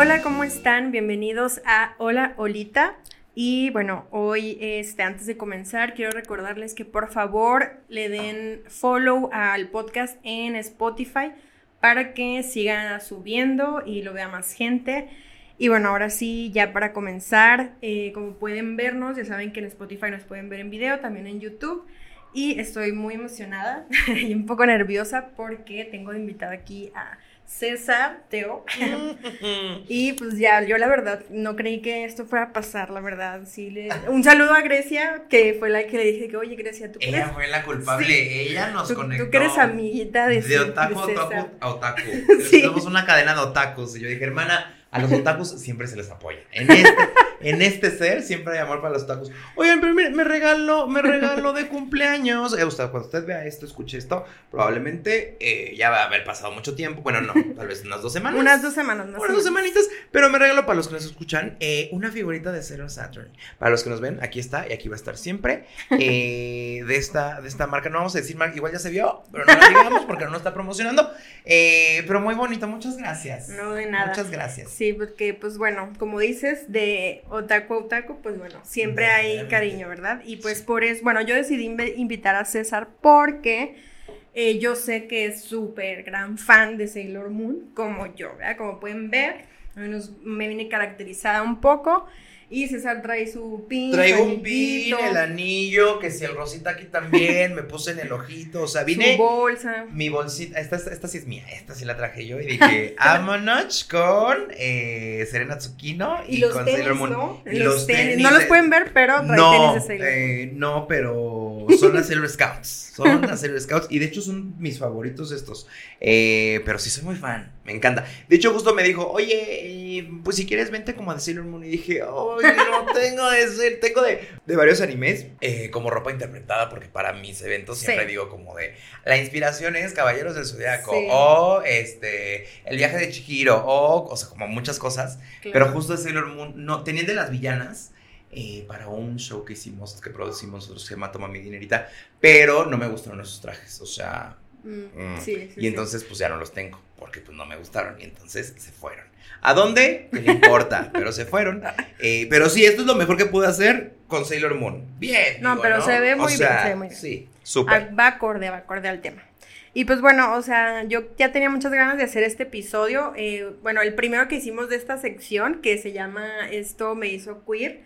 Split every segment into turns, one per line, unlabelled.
Hola, ¿cómo están? Bienvenidos a Hola Olita. Y bueno, hoy, este, antes de comenzar, quiero recordarles que por favor le den follow al podcast en Spotify para que siga subiendo y lo vea más gente. Y bueno, ahora sí, ya para comenzar, eh, como pueden vernos, ya saben que en Spotify nos pueden ver en video, también en YouTube. Y estoy muy emocionada y un poco nerviosa porque tengo de invitada aquí a César Teo. y pues ya, yo la verdad no creí que esto fuera a pasar, la verdad. Sí, le... Un saludo a Grecia, que fue la que le dije que, oye, Grecia, tú
Ella fue la culpable, ella nos conectó.
Tú que eres amiguita de
De otaku, otaku a otaku. sí. Somos una cadena de otakus. Y yo dije, hermana, a los otakus siempre se les apoya. En este, en este ser siempre hay amor para los otakus. Oigan, pero mire, me regalo, me regalo de cumpleaños. Eh, usted, cuando usted vea esto, escuche esto, probablemente eh, ya va a haber pasado mucho tiempo. Bueno, no, tal vez unas dos semanas.
unas dos semanas,
Unas dos semanitas. Pero me regalo para los que nos escuchan eh, una figurita de Zero Saturn. Para los que nos ven, aquí está y aquí va a estar siempre. Eh, de, esta, de esta marca, no vamos a decir marca, igual ya se vio, pero no la digamos porque no está promocionando. Eh, pero muy bonito, muchas gracias.
No, de nada.
Muchas gracias.
Sí, porque pues bueno, como dices, de otaku a otaku, pues bueno, siempre hay cariño, ¿verdad? Y pues por eso, bueno, yo decidí invitar a César porque eh, yo sé que es súper gran fan de Sailor Moon, como yo, ¿verdad? Como pueden ver, menos me viene caracterizada un poco. Y César trae su pin.
Traigo un pin, el anillo, que si el rosita aquí también, me puse en el ojito, o sea, vine.
Su bolsa.
Mi bolsita, esta, esta, sí es mía, esta sí la traje yo y dije, vámonos con eh, Serena Tsukino
y, y los con tenis, Sailor Moon. ¿no? Y los, tenis. No los pueden ver, pero trae
no,
tenis de Sailor Moon.
Eh, no, pero son las Sailor Scouts. Son las Sailor Scouts y de hecho son mis favoritos estos. Eh, pero sí soy muy fan, me encanta. De hecho, justo me dijo, oye, pues si quieres, vente como de Sailor Moon. Y dije, oye, no tengo de ser, tengo de, de varios animes eh, como ropa interpretada, porque para mis eventos siempre
Sí.
digo como de, la inspiración es Caballeros del Zodiaco,
Sí.
o este, el viaje de Chihiro, o, o sea, como muchas cosas.
Claro.
Pero justo de Sailor Moon, no, tenían de las villanas. eh, para un show que hicimos, que producimos nosotros, se llama Toma mi dinerita, pero no me gustaron esos trajes, o sea,
Mm,
Mm.
Sí, sí,
y
sí.
entonces pues ya no los tengo, porque pues no me gustaron y entonces se fueron. ¿A dónde? ¿Qué le importa? pero se fueron. Eh, pero sí, esto es lo mejor que pude hacer con Sailor Moon. Bien.
No,
digo,
pero se ve
O
muy bien, se ve muy bien.
Sí, súper.
va acorde, va acorde al tema. Y pues bueno, o sea, yo ya tenía muchas ganas de hacer este episodio. eh, bueno, el primero que hicimos de esta sección, que se llama Esto me hizo queer,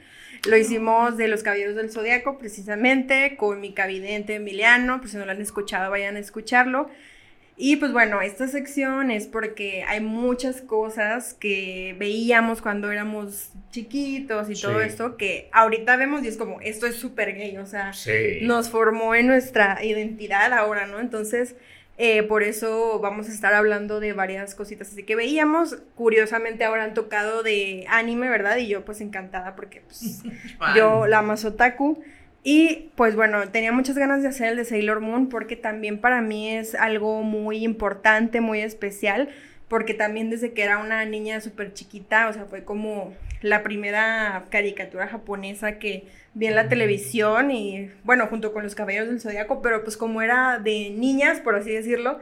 lo hicimos de los Caballeros del Zodiaco, precisamente, con mi cavidente Emiliano. Pues si no lo han escuchado, vayan a escucharlo. Y pues bueno, esta sección es porque hay muchas cosas que veíamos cuando éramos chiquitos y todo esto que ahorita vemos y es como, esto es súper gay, o sea,
Sí.
nos formó en nuestra identidad ahora, ¿no? Entonces, eh, por eso vamos a estar hablando de varias cositas así que veíamos. Curiosamente ahora han tocado de anime, ¿verdad? Y yo pues encantada porque pues, yo la más otaku. Y pues bueno, tenía muchas ganas de hacer el de Sailor Moon porque también para mí es algo muy importante, muy especial, porque también desde que era una niña súper chiquita, o sea, fue como la primera caricatura japonesa que vi en la televisión y bueno, junto con los Caballeros del Zodiaco, pero pues como era de niñas, por así decirlo,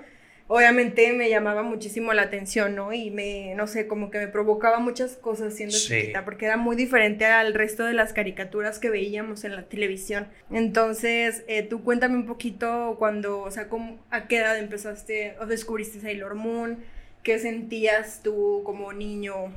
obviamente me llamaba muchísimo la atención, ¿no? Y me, no sé, como que me provocaba muchas cosas siendo
Sí.
chiquita, porque era muy diferente al resto de las caricaturas que veíamos en la televisión. Entonces, eh, tú cuéntame un poquito cuando, o sea, cómo, a qué edad empezaste o descubriste Sailor Moon, qué sentías tú como niño.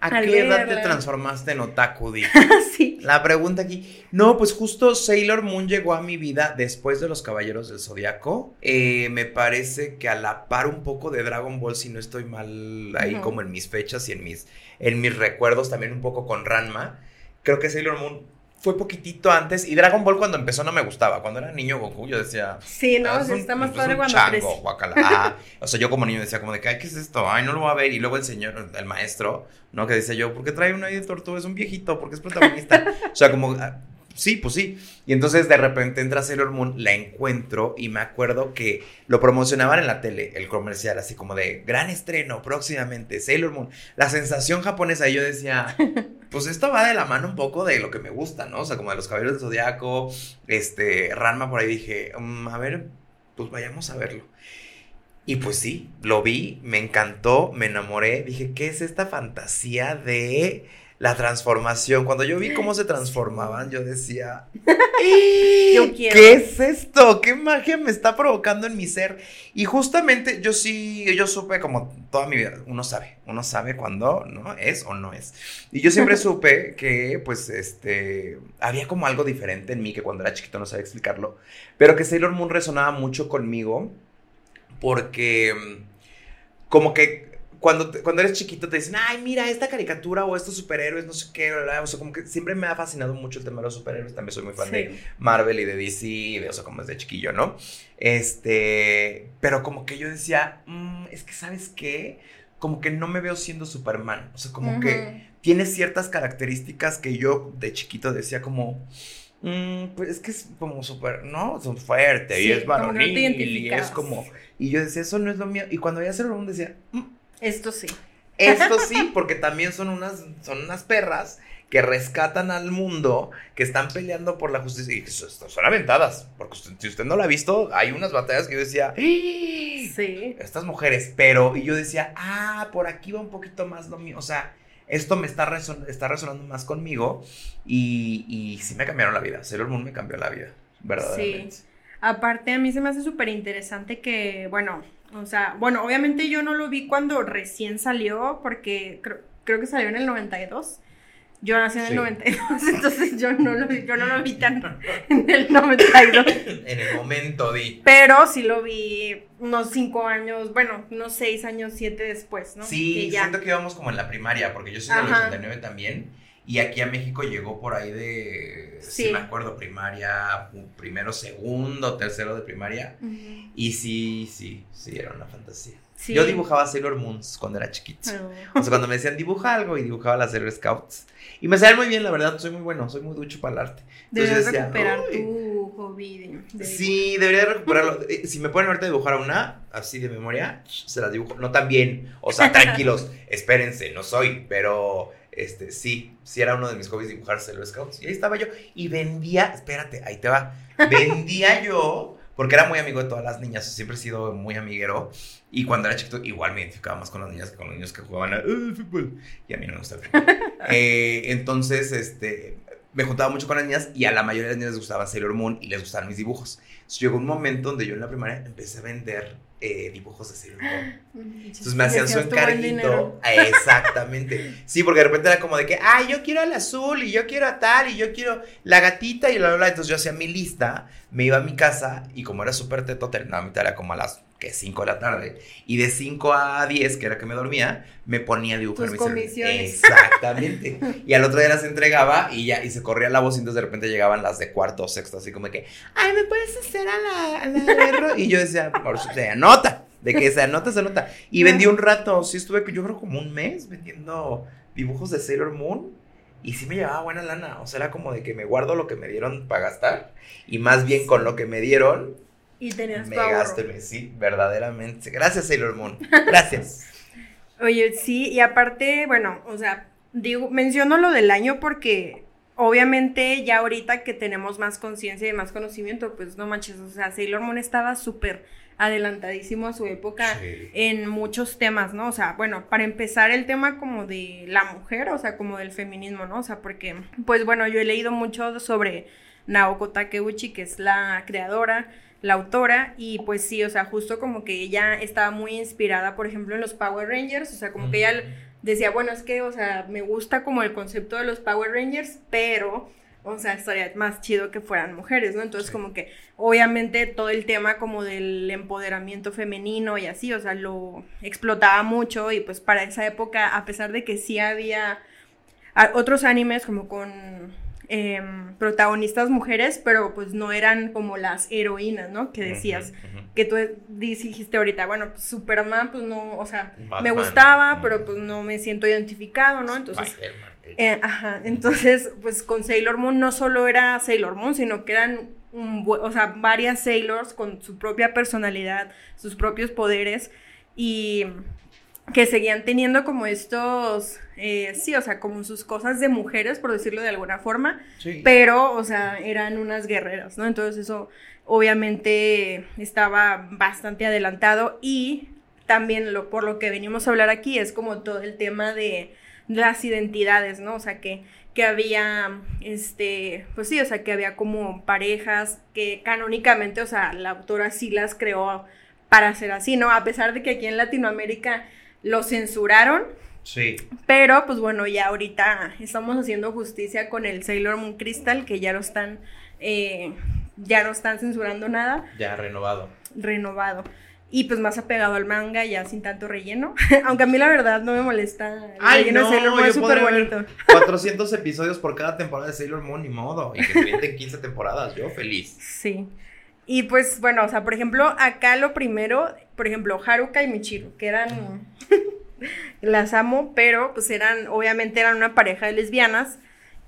¿A
al
qué edad te transformaste en otaku, Di?
sí.
La pregunta aquí. No, pues justo Sailor Moon llegó a mi vida después de los Caballeros del Zodiaco. Eh, me parece que a la par un poco de Dragon Ball, si no estoy mal ahí como en mis fechas y en mis, en mis recuerdos, también un poco con Ranma. Creo que Sailor Moon fue poquitito antes y Dragon Ball cuando empezó no me gustaba. Cuando era niño Goku yo decía...
Sí, no,
"Ah, un-
está más padre cuando
chango,
creces.
guácala". Ah, o sea, yo como niño decía como de que, ay, ¿qué es esto? Ay, no lo voy a ver. Y luego el señor, el maestro, ¿no? Que decía yo, ¿por qué trae una de tortuga? Es un viejito, porque es protagonista. o sea, como, ah, sí, pues sí. Y entonces de repente entra Sailor Moon, la encuentro y me acuerdo que lo promocionaban en la tele, el comercial, así como de gran estreno próximamente, Sailor Moon. La sensación japonesa, y yo decía, pues esto va de la mano un poco de lo que me gusta, ¿no? O sea, como de los caballeros del zodiaco, este, Ranma por ahí dije, "Mm, a ver, pues vayamos a verlo. Y pues sí, lo vi, me encantó, me enamoré. Dije, ¿qué es esta fantasía de la transformación? Cuando yo vi cómo se transformaban, yo decía,
Yo quiero.
¿qué es esto? ¿Qué magia me está provocando en mi ser? Y justamente yo sí, yo supe como toda mi vida, uno sabe, uno sabe cuándo, ¿no? Es o no es. Y yo siempre supe que, pues, este, había como algo diferente en mí que cuando era chiquito no sabía explicarlo, pero que Sailor Moon resonaba mucho conmigo porque mm, como que cuando, cuando eres chiquito te dicen, ay, mira esta caricatura o estos superhéroes, no sé qué, bla, bla". o sea, como que siempre me ha fascinado mucho el tema de los superhéroes, también soy muy fan de. Marvel y de DC, y de, o sea, como desde chiquillo, ¿no? Este, pero como que yo decía, "Mm, es que, ¿sabes qué? Como que no me veo siendo Superman, o sea, como que tiene ciertas características que yo de chiquito decía como, "Mm, pues es que es como súper, ¿no? Son fuerte
Sí,
y es
no
varonil y es como, y yo decía, eso no es lo mío, y cuando ya se lo decía, "Mm,
Esto sí.
esto sí, porque también son unas, son unas perras que rescatan al mundo, que están peleando por la justicia y son, aventadas. Porque usted- si usted no la ha visto, hay unas batallas que yo decía, "¡Ah!
Sí.
estas mujeres, pero, y yo decía, ah, por aquí va un poquito más lo mío, o sea, esto me está, reson- está resonando más conmigo y, y sí me cambiaron la vida, Sailor Moon me cambió la vida, verdaderamente.
Aparte, a mí se me hace súper interesante que, bueno, o sea, bueno, obviamente yo no lo vi cuando recién salió, porque creo, creo que salió en el 92. Yo nací en el
Sí.
92, entonces yo no lo vi, yo no lo vi tan en el 92.
En el momento di.
Pero sí lo vi unos cinco años, bueno, unos seis años, siete después, ¿no?
Sí,
Que ya.
siento que íbamos como en la primaria, porque yo soy del
Ajá.
89 también. Y aquí a México llegó por ahí de, sí,
Sí.
me acuerdo, primaria, primero, segundo, tercero de primaria.
Ujú.
Y sí, sí, sí, era una fantasía.
Sí.
Yo dibujaba Sailor Moons cuando era chiquito.
Oh.
O sea, cuando me decían dibuja algo y dibujaba las Sailor Scouts. Y me salían muy bien, la verdad, soy muy bueno, soy muy ducho para el arte. Entonces
Debes
decía,
recuperar
"Uy".
tu hobby de, de
Sí, debería recuperarlo. Eh, Si me ponen ahorita a dibujar una, así de memoria, se las dibujo. No tan bien. O sea, tranquilos, espérense, no soy, pero este, sí, sí era uno de mis hobbies dibujar Sailor Scouts. Y ahí estaba yo. Y vendía, espérate, ahí te va. Vendía yo, porque era muy amigo de todas las niñas, siempre he sido muy amiguero. Y cuando era chiquito, igual me identificaba más con las niñas que con los niños que jugaban a "Eh, fútbol. Y a mí no me gusta el fútbol. Eh, entonces, este, me juntaba mucho con las niñas y a la mayoría de las niñas les gustaba Sailor Moon y les gustaban mis dibujos. Entonces llegó un momento donde yo en la primaria empecé a vender eh, dibujos de Moon. Entonces me hacían su encarguito. Exactamente. Sí, porque de repente era como de que, ay, yo quiero el azul y yo quiero a tal y yo quiero la gatita y bla, bla, bla. Entonces yo hacía mi lista, me iba a mi casa y como era súper teto, terminaba mi tarea como a las que 5 de la tarde. Y de 5 a 10, que era que me dormía, me ponía a dibujar
Tus
mis
comisiones.
Exactamente. y al otro día las entregaba y ya, y se corría la voz y entonces de repente llegaban las de cuarto o sexto, así como que, ay, ¿me puedes hacer a la, a la de ro-?" Y yo decía, por su- se anota, de que se anota, se anota. Y vendí un rato, sí estuve, yo creo como un mes vendiendo dibujos de Sailor Moon. Y sí me llevaba buena lana, o sea, era como de que me guardo lo que me dieron para gastar. Y más bien con lo que me dieron,
Y tenías
me gasto, sí, verdaderamente. Gracias Sailor Moon, gracias.
Oye, sí, y aparte, bueno, o sea, digo, menciono lo del año porque obviamente ya ahorita que tenemos más conciencia y más conocimiento, pues no manches, o sea, Sailor Moon estaba súper adelantadísimo a su época
Sí.
en muchos temas, ¿no? O sea, bueno, para empezar el tema como de la mujer, o sea, como del feminismo, ¿no? O sea, porque, pues bueno, yo he leído mucho sobre Naoko Takeuchi, que es la creadora, la autora, y pues sí, o sea, justo como que ella estaba muy inspirada, por ejemplo, en los Power Rangers, o sea, como que ella decía, bueno, es que, o sea, me gusta como el concepto de los Power Rangers, pero, o sea, estaría más chido que fueran mujeres, ¿no? Entonces,
Sí.
como que, obviamente, todo el tema como del empoderamiento femenino y así, o sea, lo explotaba mucho y pues para esa época, a pesar de que sí había a- otros animes como con em, protagonistas mujeres, pero pues no eran como las heroínas, ¿no? Que decías que tú dijiste ahorita, bueno, pues Superman, pues no, o sea, me gustaba, pero pues no me siento identificado, ¿no? Entonces, eh, ajá, entonces, pues con Sailor Moon no solo era Sailor Moon, sino que eran, un o sea, varias Sailors con su propia personalidad, sus propios poderes y que seguían teniendo como estos, eh, sí, o sea, como sus cosas de mujeres, por decirlo de alguna forma,
Sí.
pero, o sea, eran unas guerreras, ¿no? Entonces eso, obviamente estaba bastante adelantado y también lo, por lo que venimos a hablar aquí es como todo el tema de las identidades, ¿no? O sea, que, que había, este, pues sí, o sea, que había como parejas que canónicamente, o sea, la autora sí las creó para ser así, ¿no? A pesar de que aquí en Latinoamérica lo censuraron.
Sí.
Pero, pues bueno, ya ahorita estamos haciendo justicia con el Sailor Moon Crystal, que ya no están, eh, ya no están censurando nada.
Ya renovado.
Renovado. Y pues más apegado al manga, ya sin tanto relleno. Aunque a mí la verdad no me molesta. El
Ay,
relleno
no,
de Sailor Moon es súper bonito.
400 episodios por cada temporada de Sailor Moon, ni modo. Y que se vienten 15 temporadas, yo feliz.
Sí. Y pues bueno, o sea, por ejemplo, acá lo primero, por ejemplo, Haruka y Michiru, que eran, las amo, pero pues eran, obviamente eran una pareja de lesbianas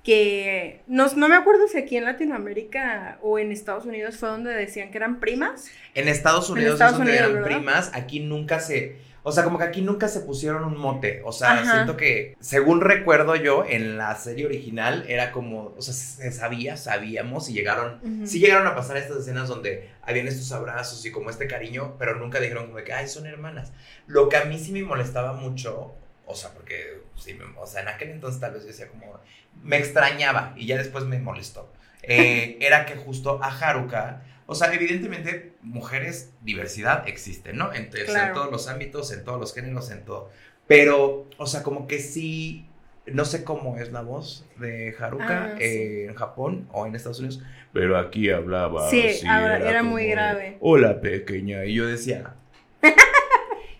que no, no me acuerdo si aquí en Latinoamérica o en Estados Unidos fue donde decían que eran primas.
En Estados
En
Unidos
Estados
es donde
Unidos,
eran
¿verdad?
primas, aquí nunca se. O sea, como que aquí nunca se pusieron un mote. O sea,
Ajá.
siento que, según recuerdo yo, en la serie original era como, o sea, se sabía, sabíamos y llegaron,
Ujú.
sí llegaron a pasar estas escenas donde habían estos abrazos y como este cariño, pero nunca dijeron como que, ay, son hermanas. Lo que a mí sí me molestaba mucho, o sea, porque, sí, me- o sea, en aquel entonces tal vez yo decía como, me extrañaba y ya después me molestó. eh, era que justo a Haruka, o sea, evidentemente mujeres, diversidad existe, ¿no? En
Claro.
todos los ámbitos, en todos los géneros, en todo. Pero, o sea, como que sí, no sé cómo es la voz de Haruka
Ah,
eh, en Japón o en Estados Unidos, pero aquí hablaba.
Sí, ahora era muy
como
grave.
Hola, pequeña. Y yo decía.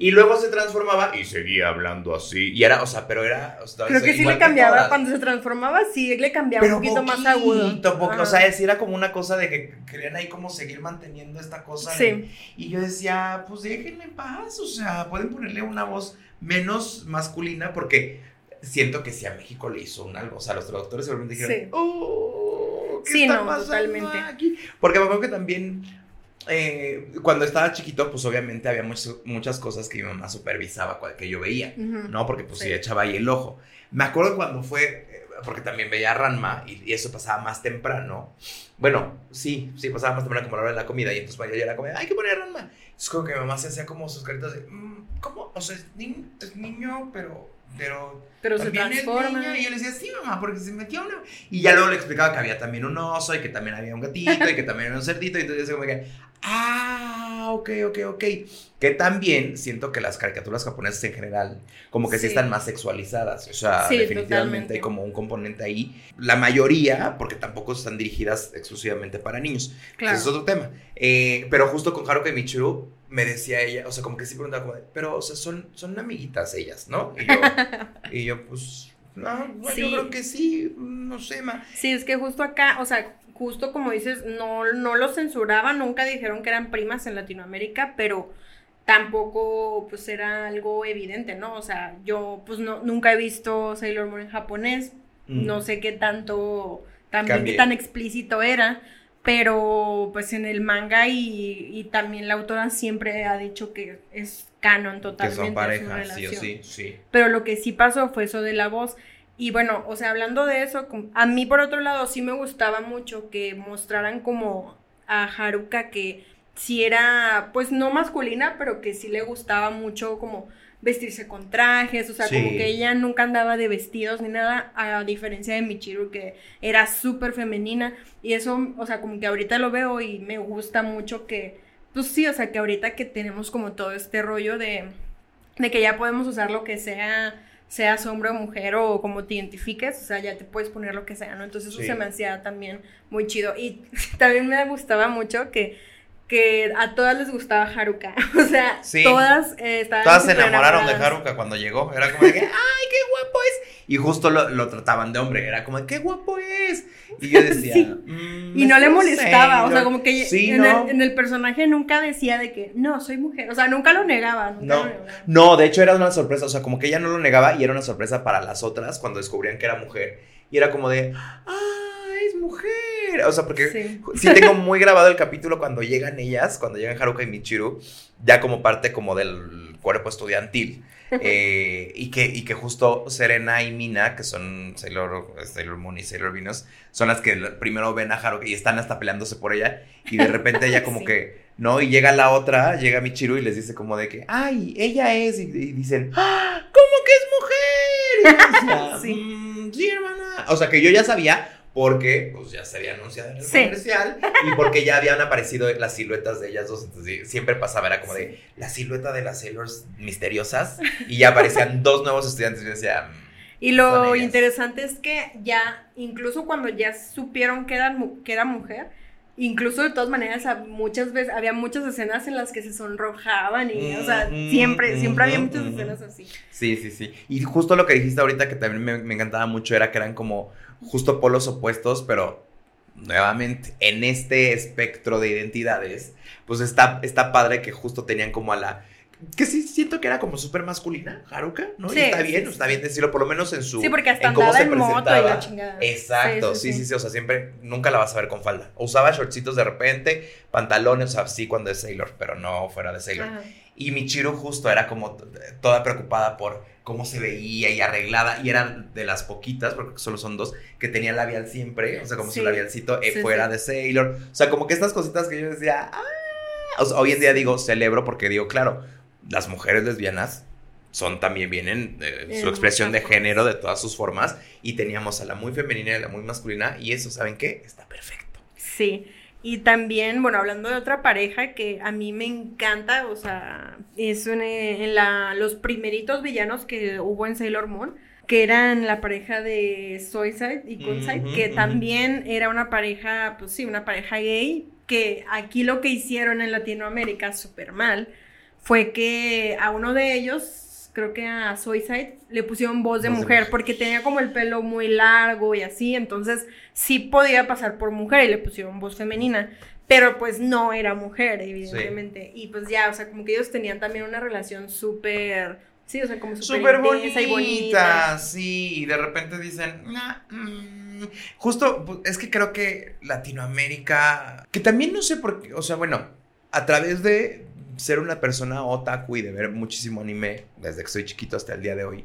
y luego se transformaba y seguía hablando así. Y era, o sea, pero era. o sea,
Creo que sí le cambiaba, cuando se transformaba, sí le cambiaba
Pero
un poquito más agudo.
poquito,
Ajá.
o sea, sí era como una cosa de que querían ahí como seguir manteniendo esta cosa. de-
Sí.
y yo decía, pues déjenle en paz, o sea, pueden ponerle una voz menos masculina porque siento que si a México le hizo un algo, o sea, los traductores seguramente dijeron,
Sí.
oh, ¿qué
Sí,
está
no,
pasando
totalmente.
aquí? Porque me acuerdo que también eh, cuando estaba chiquito, pues obviamente había muchas muchas cosas que mi mamá supervisaba cual- que yo veía. ¿no? Porque pues sí.
Sí.
echaba ahí el ojo. Me acuerdo cuando fue, eh, porque también veía Ranma y, y eso pasaba más temprano. Bueno, sí, sí, pasaba más temprano como la hora de la comida y entonces cuando yo ya era comida, hay que poner Ranma. Es como que mi mamá se hacía como sus caritas de, "Mm, ¿cómo? O sea, es, ni- es niño, pero, pero
Pero se
es
transforma.
niña. Y yo le decía, sí, mamá, porque se metió una. Y ya luego le explicaba que había también un oso y que también había un gatito y que también había un cerdito. Y entonces yo como que, ah, ok, ok, ok. Que también siento que las caricaturas japonesas en general, como que sí,
Sí.
están más sexualizadas. O sea,
Sí,
definitivamente
totalmente.
hay como un componente ahí. La mayoría, porque tampoco están dirigidas exclusivamente para niños.
Claro.
Ese es otro tema. Eh, pero justo con Haruka Michiru, me decía ella, o sea, como que sí preguntaba como pero, o sea, son, son amiguitas ellas, ¿no? Y yo, y yo pues, no, no,
Sí.
yo creo que sí, no sé, ma.
Sí, es que justo acá, o sea, justo como dices, no, no lo censuraban, nunca dijeron que eran primas en Latinoamérica, pero tampoco pues era algo evidente, ¿no? O sea, yo pues no, nunca he visto Sailor Moon en japonés,
Mm.
no sé qué tanto, también qué tan explícito era, pero pues en el manga y, y también la autora siempre ha dicho que es canon
Que
totalmente
son
su
parejas, sí o sí, sí.
Pero lo que sí pasó fue eso de la voz. Y bueno, o sea, hablando de eso, a mí por otro lado sí me gustaba mucho que mostraran como a Haruka que sí era, pues no masculina, pero que sí le gustaba mucho como vestirse con trajes, o sea, como que ella nunca andaba de vestidos ni nada, a diferencia de Michiru que era súper femenina. Y eso, o sea, como que ahorita lo veo y me gusta mucho que, pues sí, o sea, que ahorita que tenemos como todo este rollo de, de que ya podemos usar lo que sea, seas hombre o mujer o como te identifiques, o sea, ya te puedes poner lo que sea, ¿no? Entonces eso
Sí.
se me hacía también muy chido. Y también me gustaba mucho que, que a todas les gustaba Haruka, o sea,
Sí.
todas eh, estaban
Todas se enamoraron de. Haruka cuando llegó. Era como de que, ¡ay, qué guapo es! Y justo lo, lo trataban de hombre. Era como de, ¡qué guapo es! Y yo decía,
Sí.
"Mm,
Y no le
sé,
molestaba, o sea,
no".
como que
Sí,
en,
no.
el, en el personaje nunca decía de que, no, soy mujer, o sea, nunca lo negaba, nunca
No.
lo negaba.
No, de hecho era una sorpresa, o sea, como que ella no lo negaba y era una sorpresa para las otras cuando descubrían que era mujer. Y era como de, ¡ah, es mujer! O sea, porque sí. tengo muy grabado el capítulo cuando llegan ellas, cuando llegan Haruka y Michiru, ya como parte como del cuerpo estudiantil. Eh, y, que, y que justo Serena y Mina, que son Sailor, Sailor Moon y Sailor Venus, son las que primero ven a Haruka y están hasta peleándose por ella. Y de repente ella como que, ¿no? Y llega la otra, llega Michiru y les dice como de que, ay, ella es. Y, dicen, ¡Ah, ¿cómo que es mujer? sí. Mm, sí, hermana. O sea que yo ya sabía, porque pues ya se había anunciado en el comercial y porque ya habían aparecido las siluetas de ellas dos, entonces siempre pasaba, era como de la silueta de las Sailors misteriosas y ya aparecían dos nuevos estudiantes y decía...
Y lo interesante es que ya, incluso cuando ya supieron que era, que era mujer, incluso de todas maneras, muchas veces, había muchas escenas en las que se sonrojaban y, o sea, siempre, siempre había muchas escenas así.
Sí, sí, sí. Y justo lo que dijiste ahorita que también me, me encantaba mucho era que eran como justo polos opuestos, pero nuevamente en este espectro de identidades, pues está, está padre que justo tenían como a la... Que sí siento que era como súper masculina, Haruka, ¿no? Sí, y está bien, está bien decirlo, por lo menos en su...
Sí, porque hasta en cómo se moto y la chingada.
Exacto, sí sí, sí o sea, siempre, nunca la vas a ver con falda. Usaba shortcitos de repente, pantalones, o sea, sí cuando es Sailor, pero no fuera de Sailor. Y Michiru justo era como toda preocupada por cómo se veía y arreglada. Y eran de las poquitas, porque solo son dos, que tenía labial siempre. O sea, como su labialcito eh, fuera de Sailor. O sea, como que estas cositas que yo decía, ah". hoy en día digo, celebro porque digo, claro, las mujeres lesbianas son también vienen su expresión de género de todas sus formas y teníamos a la muy femenina y a la muy masculina y eso, ¿saben qué? Está perfecto.
Sí. Y también, bueno, hablando de otra pareja que a mí me encanta, o sea, es en la, los primeritos villanos que hubo en Sailor Moon, que eran la pareja de Soyside y Kunside, que también era una pareja, pues sí, una pareja gay, que aquí lo que hicieron en Latinoamérica súper mal fue que a uno de ellos creo que a Suicide le pusieron voz de mujer, porque tenía como el pelo muy largo y así, entonces sí podía pasar por mujer y le pusieron voz femenina, pero pues no era mujer, evidentemente. Y pues ya, o sea, como que ellos tenían también una relación súper... Sí, o sea, como súper
bonita, y bonita. Sí, y de repente dicen, mm". justo, es que creo que Latinoamérica, que también no sé por qué, o sea, bueno, a través de, ser una persona otaku y de ver muchísimo anime desde que soy chiquito hasta el día de hoy,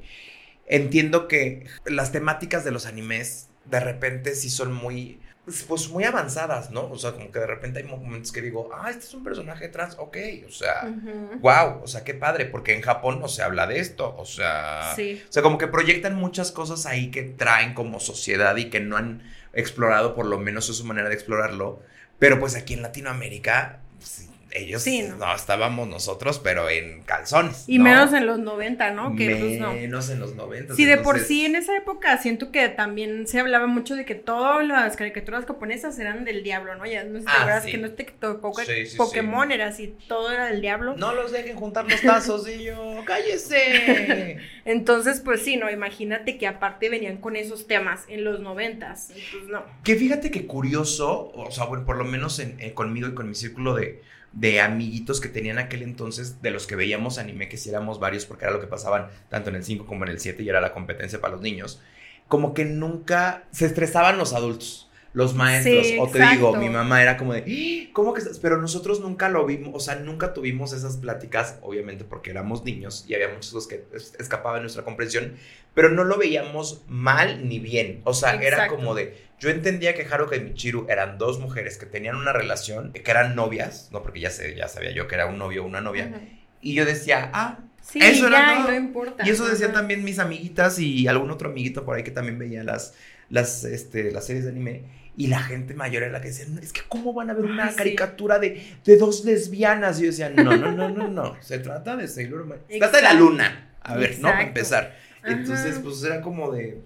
entiendo que las temáticas de los animes de repente sí son muy pues, muy avanzadas, ¿no? O sea, como que de repente hay momentos que digo, ah, este es un personaje trans, ok, o sea, wow, o sea, qué padre, porque en Japón no se habla de esto, o sea, o sea, como que proyectan muchas cosas ahí que traen como sociedad y que no han explorado, por lo menos es su manera de explorarlo, pero pues aquí en Latinoamérica, pues, ellos ¿no? estábamos nosotros, pero en calzones.
Y menos en los 90, ¿no?
Que menos en los 90.
Sí, de por sí en esa época siento que también se hablaba mucho de que todas las caricaturas japonesas eran del diablo, ¿no? Ya no sé ah, que no te tocó Pokémon era así, todo era del diablo.
No los dejen juntar los tazos y yo, cállese.
Entonces, pues sí, no, imagínate que aparte venían con esos temas en los 90, pues no.
Que fíjate que curioso, o sea, bueno, por lo menos en, conmigo y con mi círculo de de amiguitos que tenían aquel entonces, de los que veíamos anime, que si éramos varios, porque era lo que pasaban tanto en el 5 como en el 7 y era la competencia para los niños, como que nunca se estresaban los adultos los maestros. o te digo, mi mamá era como de, ¡Ah! ¿cómo que estás? Pero nosotros nunca lo vimos, o sea, nunca tuvimos esas pláticas, obviamente porque éramos niños y había muchos que escapaban de nuestra comprensión, pero no lo veíamos mal ni bien. O sea, era como de, yo entendía que Haruka y Michiru eran dos mujeres que tenían una relación, que eran novias, no porque ya, sé, ya sabía yo que era un novio o una novia, y yo decía, ah,
Sí, eso ya, no importa.
Y eso decían también mis amiguitas y algún otro amiguito por ahí que también veía las, las, este, las series de anime. Y la gente mayor era la que decía, es que cómo van a ver una caricatura de, de, dos lesbianas. Y yo decía, no, no, no, no, no. Se trata de Sailor Moon. Se trata de la luna. A ver, ¿no? Para empezar. Entonces, pues era como de.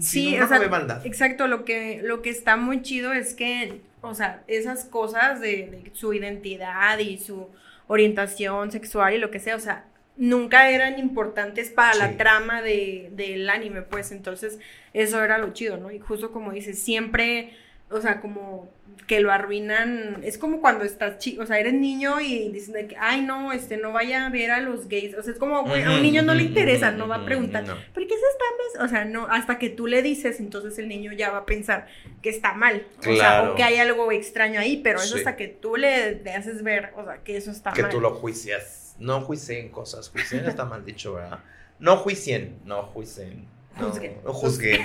Sí, o sea, exacto. Lo que, lo que está muy chido es que, o sea, esas cosas de, su identidad y su orientación sexual y lo que sea, o sea, nunca eran importantes para la trama de, del anime, pues entonces eso era lo chido, ¿no? Y justo como dices, siempre o sea, como que lo arruinan, es como cuando estás chico, o sea, eres niño y dicen de que, ay, no, este, no vaya a ver a los gays, o sea, es como, güey, a un niño no le interesa, no va a preguntar, ¿por qué se está, o sea, no, hasta que tú le dices, entonces el niño ya va a pensar que está mal, o sea, o que hay algo extraño ahí, pero es hasta que tú le, haces ver, o sea, que eso está
mal.
Que
tú lo juicias, no juicien cosas, juicien está mal dicho, ¿verdad? No juicien, no juicien, no, no juzguen.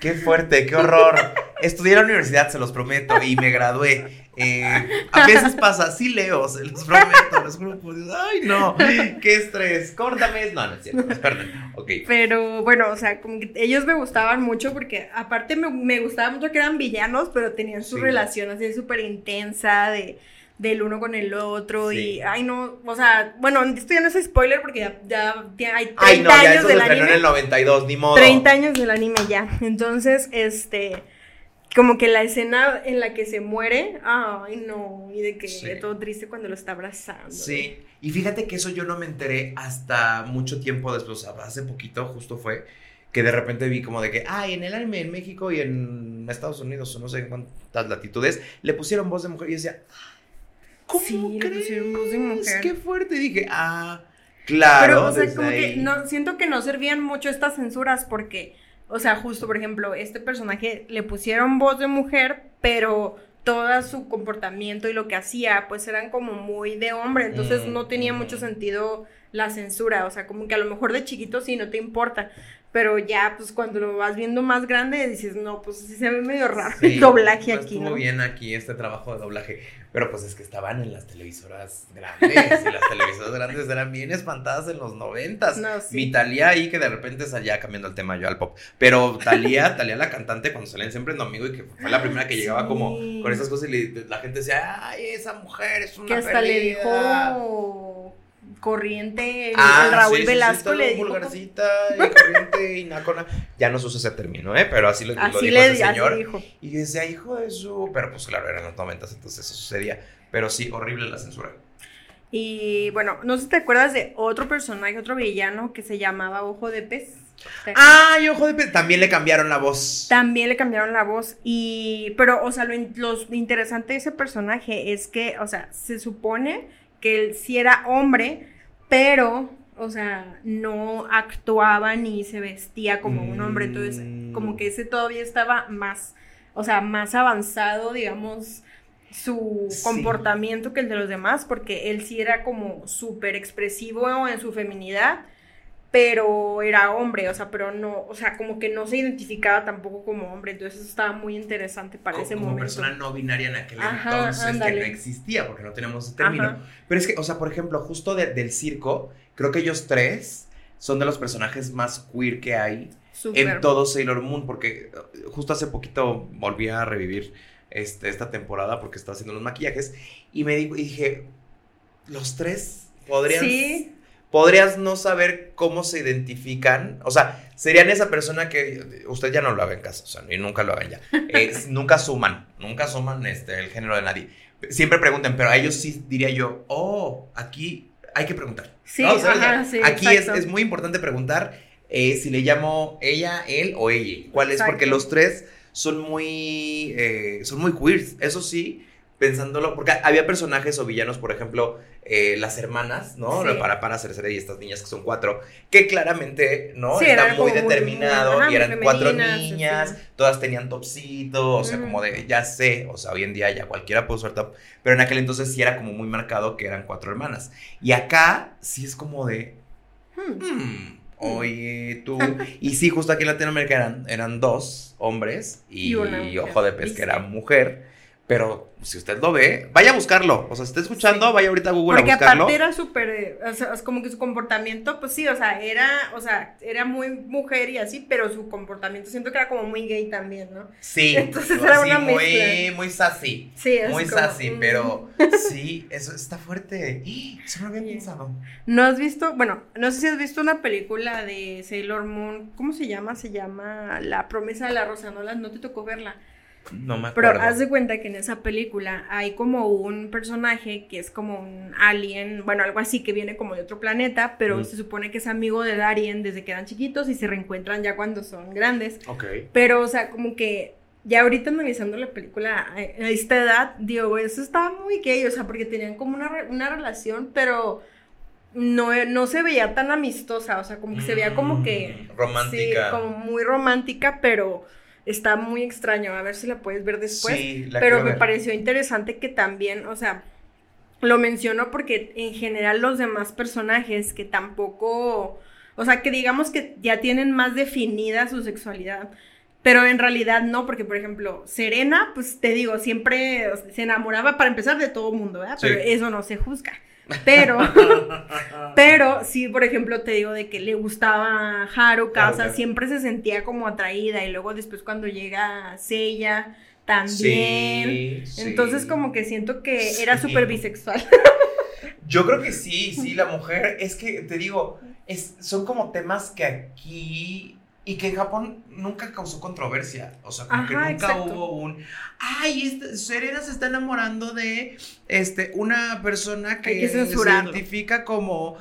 Qué fuerte, qué horror. Estudié en la universidad, se los prometo, y me gradué. Eh, a veces pasa, sí leo, se los prometo, los grupos. Ay, no, qué estrés, córtame. No, no es cierto, perdón. Ok.
Pero bueno, o sea, como que ellos me gustaban mucho porque, aparte, me, me gustaba mucho que eran villanos, pero tenían su relación así súper intensa de del uno con el otro y ay no, o sea, bueno, esto ya no es spoiler porque ya, ya, hay 30 ay, no, ya eso del anime.
en el 92, ni modo.
30 años del anime ya. Entonces, este como que la escena en la que se muere, ay no, y de que todo triste cuando lo está abrazando.
Sí. Y fíjate que eso yo no me enteré hasta mucho tiempo después, o sea, hace poquito justo fue que de repente vi como de que, ay, en el anime en México y en Estados Unidos, o no sé en cuántas latitudes, le pusieron voz de mujer y decía, ¿Cómo sí, crees? Le voz de mujer. Qué fuerte. Y dije, ah, claro. Pero,
o sea, como que no, siento que no servían mucho estas censuras porque, o sea, justo, por ejemplo, este personaje le pusieron voz de mujer, pero todo su comportamiento y lo que hacía, pues eran como muy de hombre, entonces no tenía mucho mm. sentido la censura, o sea, como que a lo mejor de chiquito sí no te importa, pero ya, pues cuando lo vas viendo más grande, dices, no, pues sí se ve medio raro el doblaje aquí.
Estuvo bien aquí este trabajo de doblaje, pero pues es que estaban en las televisoras grandes, y las televisoras grandes eran bien espantadas en los noventas. No, sí. Mi Talía ahí que de repente salía cambiando el tema yo al pop, pero Talía, Talía la cantante cuando salían siempre en Domingo y que fue la primera que llegaba como con esas cosas y la gente decía, ay, esa mujer es una Que hasta le dijo
corriente, ah, Raúl Velasco le dijo.
vulgarcita y corriente y nacona. Ya no se usa ese término, ¿eh? Pero así lo, dijo ese señor. Dijo. Y decía, hijo de su. Pero pues claro, eran los noventas, entonces eso sucedía. Pero sí, horrible la censura.
Y bueno, no sé si te acuerdas de otro personaje, otro villano que se llamaba Ojo de Pez.
¡Ay, Ojo de Pez! También le cambiaron la voz.
También le cambiaron la voz. Y. Pero, o sea, lo, lo interesante de ese personaje es que, o sea, se supone que él sí era hombre, pero, o sea, no actuaba ni se vestía como un hombre, entonces como que ese todavía estaba más, o sea, más avanzado, digamos, su comportamiento que el de los demás, porque él sí era como súper expresivo en su feminidad pero era hombre, o sea, pero no, o sea, como que no se identificaba tampoco como hombre, entonces eso estaba muy interesante para ese momento. Como
persona no binaria en aquel entonces que no existía, porque no tenemos ese término. Pero es que, o sea, por ejemplo, justo del circo, creo que ellos tres son de los personajes más queer que hay en todo Sailor Moon, porque uh, justo hace poquito volví a revivir este, esta temporada porque estaba haciendo los maquillajes y me y dije, los tres podrían... Sí podrías no saber cómo se identifican. O sea, serían esa persona que usted ya no lo haga en casa, o sea, y nunca lo hagan ya. nunca suman, nunca suman este, el género de nadie. Siempre pregunten, pero a ellos sí diría yo, oh, aquí hay que preguntar. Sí, aquí es, muy importante preguntar eh, si le llamo ella, él o ella. ¿Cuál es? Porque los tres son muy, eh, son muy queers, eso sí pensándolo, porque había personajes o villanos, por ejemplo, eh, las hermanas, ¿no? Para, para Cersei y estas niñas que son cuatro, que claramente, ¿no? Está muy determinado y eran cuatro niñas, todas tenían topsito, o sea, como de, ya sé, o sea, hoy en día ya cualquiera puede usar top, pero en aquel entonces sí era como muy marcado que eran cuatro hermanas. Y acá sí es como de, hmm. Hmm, oye, tú, y sí, justo aquí en Latinoamérica eran, eran dos hombres y, y Ojo de Pez, que era mujer. Pero si usted lo ve, vaya a buscarlo. O sea, si está escuchando, vaya ahorita a Google a buscarlo. Porque aparte
era súper, o sea, es como que su comportamiento, pues sí, o sea, era, o sea, era muy mujer y así, pero su comportamiento siento que era como muy gay también, ¿no?
Sí. Entonces era una muy, muy sassy. Sí, es Muy sassy, pero sí, eso está fuerte. Eso no había pensado.
¿No has visto, bueno, no sé si has visto una película de Sailor Moon, ¿cómo se llama? Se llama La promesa de la rosa, ¿no? ¿No te tocó verla?
No me acuerdo.
Pero haz de cuenta que en esa película hay como un personaje que es como un alien, bueno, algo así que viene como de otro planeta, pero se supone que es amigo de Darien desde que eran chiquitos y se reencuentran ya cuando son grandes. Ok. Pero, o sea, como que ya ahorita analizando la película a esta edad, digo, eso estaba muy gay, o sea, porque tenían como una, re- una relación, pero no, no se veía tan amistosa, o sea, como que se veía como que...
Mm, romántica.
Sí, como muy romántica, pero está muy extraño, a ver si la puedes ver después.
Sí, la
pero me
ver.
pareció interesante que también, o sea, lo menciono porque en general los demás personajes que tampoco, o sea, que digamos que ya tienen más definida su sexualidad, pero en realidad no, porque por ejemplo, Serena, pues te digo, siempre se enamoraba para empezar de todo mundo, ¿verdad? Pero eso no se juzga. Pero, pero sí, por ejemplo, te digo de que le gustaba Haruka,
Claro,
o sea,
claro.
siempre se sentía como atraída y luego después cuando llega Seiya también.
Sí, sí.
Entonces como que siento que era súper bisexual.
Yo creo que sí, sí, la mujer, es que te digo, es, son como temas que aquí y que en Japón nunca causó controversia, o sea, como que nunca
exacto.
hubo un, ay, este- Serena se está enamorando de, este, una persona que, se identifica como,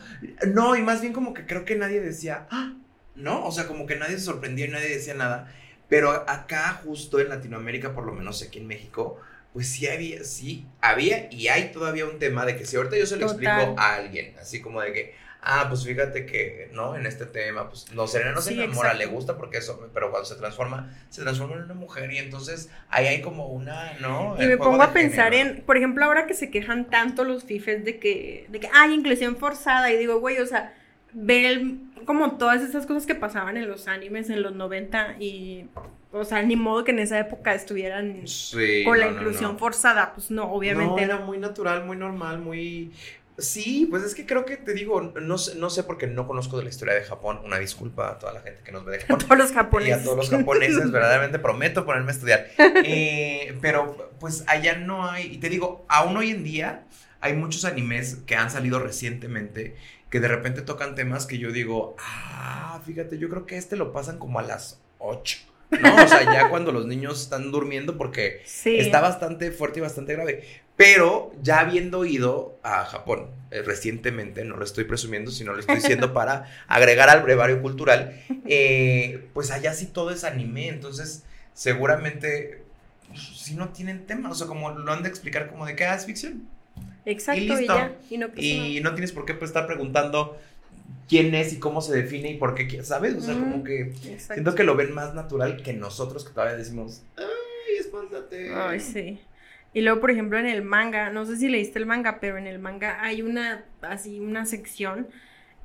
no, y más bien como que creo que nadie decía, ah, no, o sea, como que nadie se sorprendía y nadie decía nada, pero acá justo en Latinoamérica, por lo menos aquí en México, pues sí había, sí, había y hay todavía un tema de que si ahorita yo se lo
Total.
explico a alguien, así como de que, ah, pues fíjate que, ¿no? En este tema, pues, no, Serena no se enamora,
exacto.
le gusta porque eso, pero cuando se transforma, se transforma en una mujer y entonces ahí hay como una, ¿no?
Y
El
me pongo a pensar
género.
en, por ejemplo, ahora que se quejan tanto los fifes de que, de que hay inclusión forzada, y digo, güey, o sea, ver como todas esas cosas que pasaban en los animes en los 90 y, o sea, ni modo que en esa época estuvieran
Sí,
con la
no,
inclusión
no.
forzada, pues no, obviamente
no. era muy natural, muy normal, muy... Sí, pues es que creo que te digo, no sé, no sé porque no conozco de la historia de Japón, una disculpa a toda la gente que nos ve de Japón.
Todos los
Y
japoneses.
a todos los japoneses, verdaderamente prometo ponerme a estudiar. Eh, pero pues allá no hay, y te digo, aún hoy en día hay muchos animes que han salido recientemente que de repente tocan temas que yo digo, ah, fíjate, yo creo que este lo pasan como a las 8. ¿no? O sea, ya cuando los niños están durmiendo porque
Sí.
está bastante fuerte y bastante grave. Pero ya habiendo ido a Japón eh, recientemente, no lo estoy presumiendo, sino lo estoy diciendo para agregar al brevario cultural, eh, pues allá sí todo es anime, entonces seguramente si no tienen tema, o sea, como lo han de explicar como de que ah, es ficción.
Exacto,
y
y,
listo.
ya. Y no pasa
Y no tienes por qué pues, estar preguntando quién es y cómo se define y por qué, ¿sabes? O sea, como que.
Exacto.
siento que lo ven más natural que nosotros que todavía decimos, ay, espántate.
Ay, sí. Y luego, por ejemplo, en el manga, no sé si leíste el manga, pero en el manga hay una, así, una sección,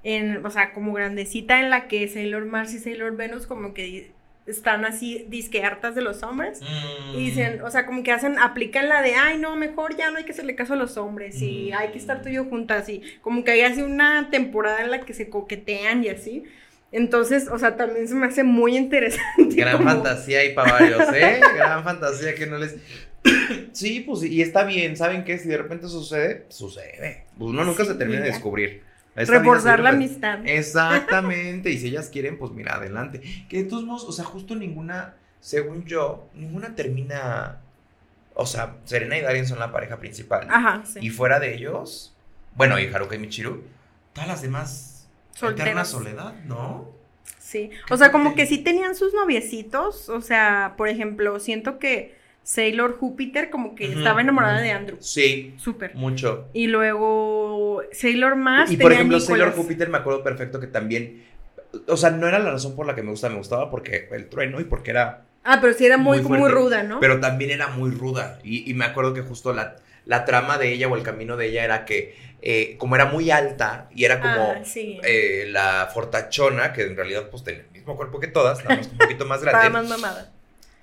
en, o sea, como grandecita en la que Sailor Mars y Sailor Venus como que están así disque hartas de los hombres.
Mm.
Y dicen, o sea, como que hacen, aplican la de, ay, no, mejor ya no hay que hacerle caso a los hombres y
Mm.
hay que estar tú y yo juntas y como que hay así una temporada en la que se coquetean y así. Entonces, o sea, también se me hace muy interesante.
Gran
como-
fantasía hay para varios, ¿eh? Gran fantasía que no les. Sí, pues y está bien, ¿saben qué? Si de repente sucede, sucede. Pues uno nunca
Sí,
se termina de descubrir. Esta
Reforzar la amistad.
Exactamente, y si ellas quieren, pues mira, adelante. Que de todos modos, o sea, justo ninguna, según yo, ninguna termina. O sea, Serena y Darien son la pareja principal.
Ajá, sí.
Y fuera de ellos, bueno, y Haruka y Michiru, todas las demás. Eterna
Solteras.
soledad, ¿no?
Sí, o sea, como que sí tenían sus noviecitos, o sea, por ejemplo, siento que Sailor Júpiter como que estaba enamorada de Andrew,
Sí,
súper.
mucho.
Y luego Sailor Mars
Y por ejemplo. Sailor Júpiter me acuerdo perfecto que también. O sea, no era la razón por la que me gustaba, me gustaba porque el trueno y porque era.
Ah, pero sí era muy,
Muy
ruda, ¿no?
Pero también era muy ruda. Y, y me acuerdo que justo la, la trama de ella o el camino de ella era que, eh, como era muy alta y era como
Ah, sí.
eh, la fortachona, que en realidad pues tenía el mismo cuerpo que todas, nada más un poquito más
Estaba
grande.
más mamada.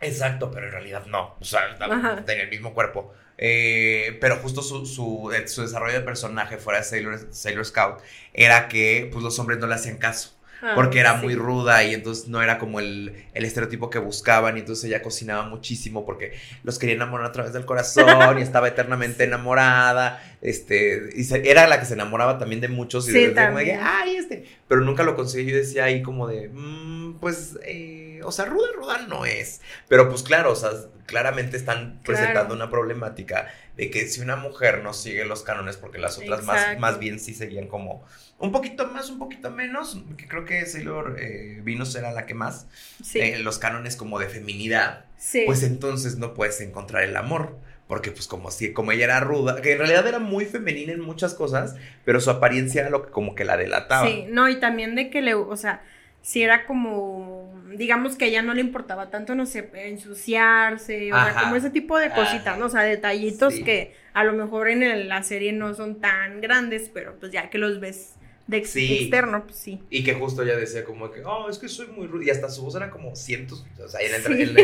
Exacto, pero en realidad no. O sea,
Ajá.
tenía el mismo cuerpo. Eh, pero justo su, su, su desarrollo de personaje fuera de Sailor, Sailor Scout era que pues, los hombres no le hacían caso.
Ah,
Porque era
sí.
muy ruda y entonces no era como el, el estereotipo que buscaban y entonces ella cocinaba muchísimo porque los quería enamorar a través del corazón y estaba eternamente enamorada, este, y se- era la que se enamoraba también de muchos y
Sí,
de, de ay, este, pero nunca lo conseguí, yo decía ahí como de, "Mm, pues, eh, o sea, ruda, ruda no es. Pero pues claro, o sea, claramente están presentando una problemática de que si una mujer no sigue los cánones, porque las otras más, más bien sí seguían como un poquito más, un poquito menos, que creo que Sailor eh, Venus era la que más, eh, los cánones como de feminidad, pues entonces no puedes encontrar el amor. Porque pues como si, como ella era ruda, que en realidad era muy femenina en muchas cosas, pero su apariencia era lo que como que la delataba.
Sí, no, y también de que le, o sea, si era como, digamos que a ella no le importaba tanto, no sé, ensuciarse, o sea, como ese tipo de cositas, ¿no? O sea, detallitos que a lo mejor en la serie no son tan grandes, pero pues ya que los ves de externo, pues sí.
Y que justo ella decía como que, oh, es que soy muy ruda, y hasta su voz era como cientos, o sea, en,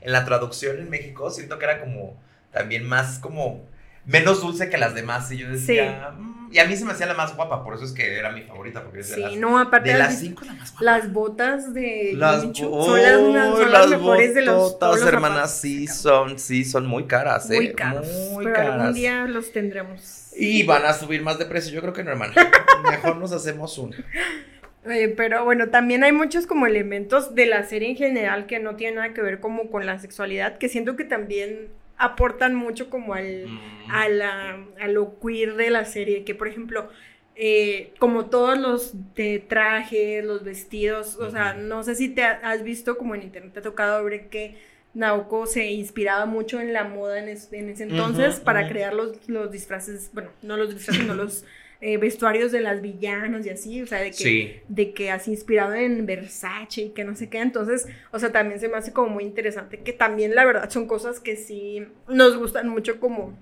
en la traducción en México siento que era como también más como menos dulce que las demás. Y yo decía, mm", y a mí se me hacía la más guapa, por eso es que era mi favorita. Porque
sí, no, aparte de las cinco, la más guapa. Las botas de las, son las, son las mejores de los
todas hermanas, sí son, sí, son muy caras, ¿eh?
Muy caras. Muy pero caras. algún día los tendremos.
Y van a subir más de precio, yo creo que no, hermana. Mejor nos hacemos uno.
pero bueno, también hay muchos como elementos de la serie en general que no tienen nada que ver como con la sexualidad, que siento que también aportan mucho como al, mm. a, la, a lo queer de la serie, que por ejemplo, eh, como todos los de trajes, los vestidos, o sea, no sé si te has visto como en internet, te ha tocado ver que Naoko se inspiraba mucho en la moda en, ese entonces para crear los, los disfraces, bueno, no los disfraces, sino los eh, vestuarios de las villanas y así, o sea, de que, de que has inspirado en Versace y que no sé qué, entonces, o sea, también se me hace como muy interesante, que también la verdad son cosas que sí nos gustan mucho como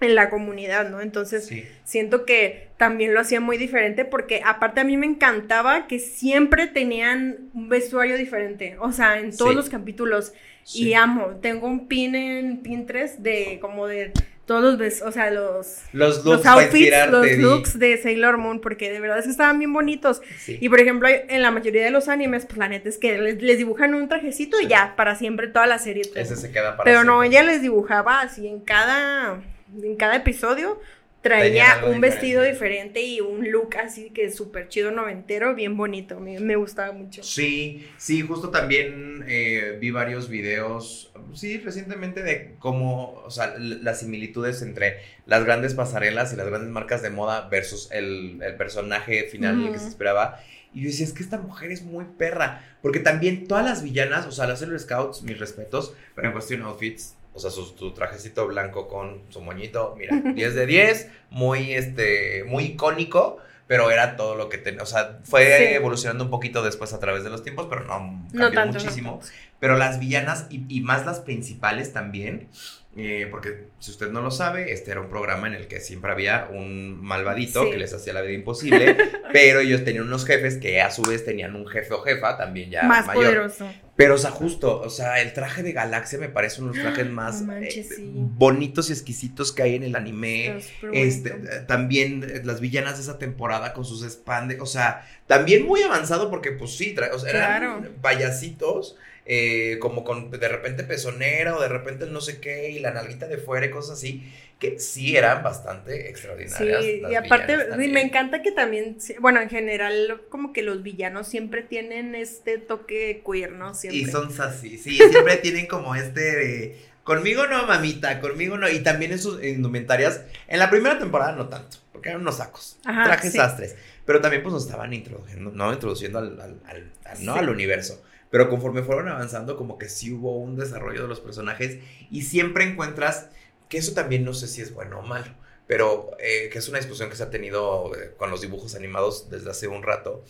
en la comunidad, ¿no? Entonces, siento que también lo hacía muy diferente porque aparte a mí me encantaba que siempre tenían un vestuario diferente, o sea, en todos los capítulos. Y amo, tengo un pin en Pinterest de como de todos los, o sea, los,
los, looks
outfits, los looks de Sailor Moon, porque de verdad es que estaban bien bonitos. Y por ejemplo, en la mayoría de los animes, pues la neta es que les, dibujan un trajecito y ya, para siempre toda la serie.
Ese se queda para
Pero no, ella les dibujaba así en cada, en cada episodio traía un vestido diferente y un look así que súper chido noventero, bien bonito, me, me, gustaba mucho.
Sí, sí, justo también eh, vi varios videos, sí, recientemente de cómo, o sea, las similitudes entre las grandes pasarelas y las grandes marcas de moda versus el, personaje final el que se esperaba. Y yo decía, es que esta mujer es muy perra. Porque también todas las villanas, o sea, las Sailor Scouts, mis respetos, pero en cuestión de outfits, o sea, su, trajecito blanco con su moñito, mira, 10 de 10, muy, este, muy icónico, pero era todo lo que tenía, o sea, fue evolucionando un poquito después a través de los tiempos, pero no cambió muchísimo. Pero las villanas y, y, más las principales también, eh, porque si usted no lo sabe, este era un programa en el que siempre había un malvadito que les hacía la vida imposible, pero ellos tenían unos jefes que a su vez tenían un jefe o jefa también ya
más poderoso.
Pero, o sea, justo, o sea, el traje de Galaxia me parece uno de los trajes más eh, bonitos y exquisitos que hay en el anime. Este, también eh, las villanas de esa temporada con sus spandex, o sea, también muy avanzado porque pues sí, o sea, eran payasitos eh, como con de repente pezonera o de repente no sé qué y la nalguita de fuera y cosas así, que sí eran bastante extraordinarias.
Sí, y aparte me encanta que también, bueno, en general como que los villanos siempre tienen este toque queer, ¿no? Siempre.
Y son así, sí, siempre tienen como este conmigo no, mamita, conmigo no. Y también en sus indumentarias, en la primera temporada no tanto, porque eran unos sacos, trajes sastres. Pero también pues nos estaban introduciendo, ¿no? Introduciendo al, al, ¿no? al universo. Pero conforme fueron avanzando, como que sí hubo un desarrollo de los personajes y siempre encuentras que eso también no sé si es bueno o malo, pero eh, que es una discusión que se ha tenido eh, con los dibujos animados desde hace un rato,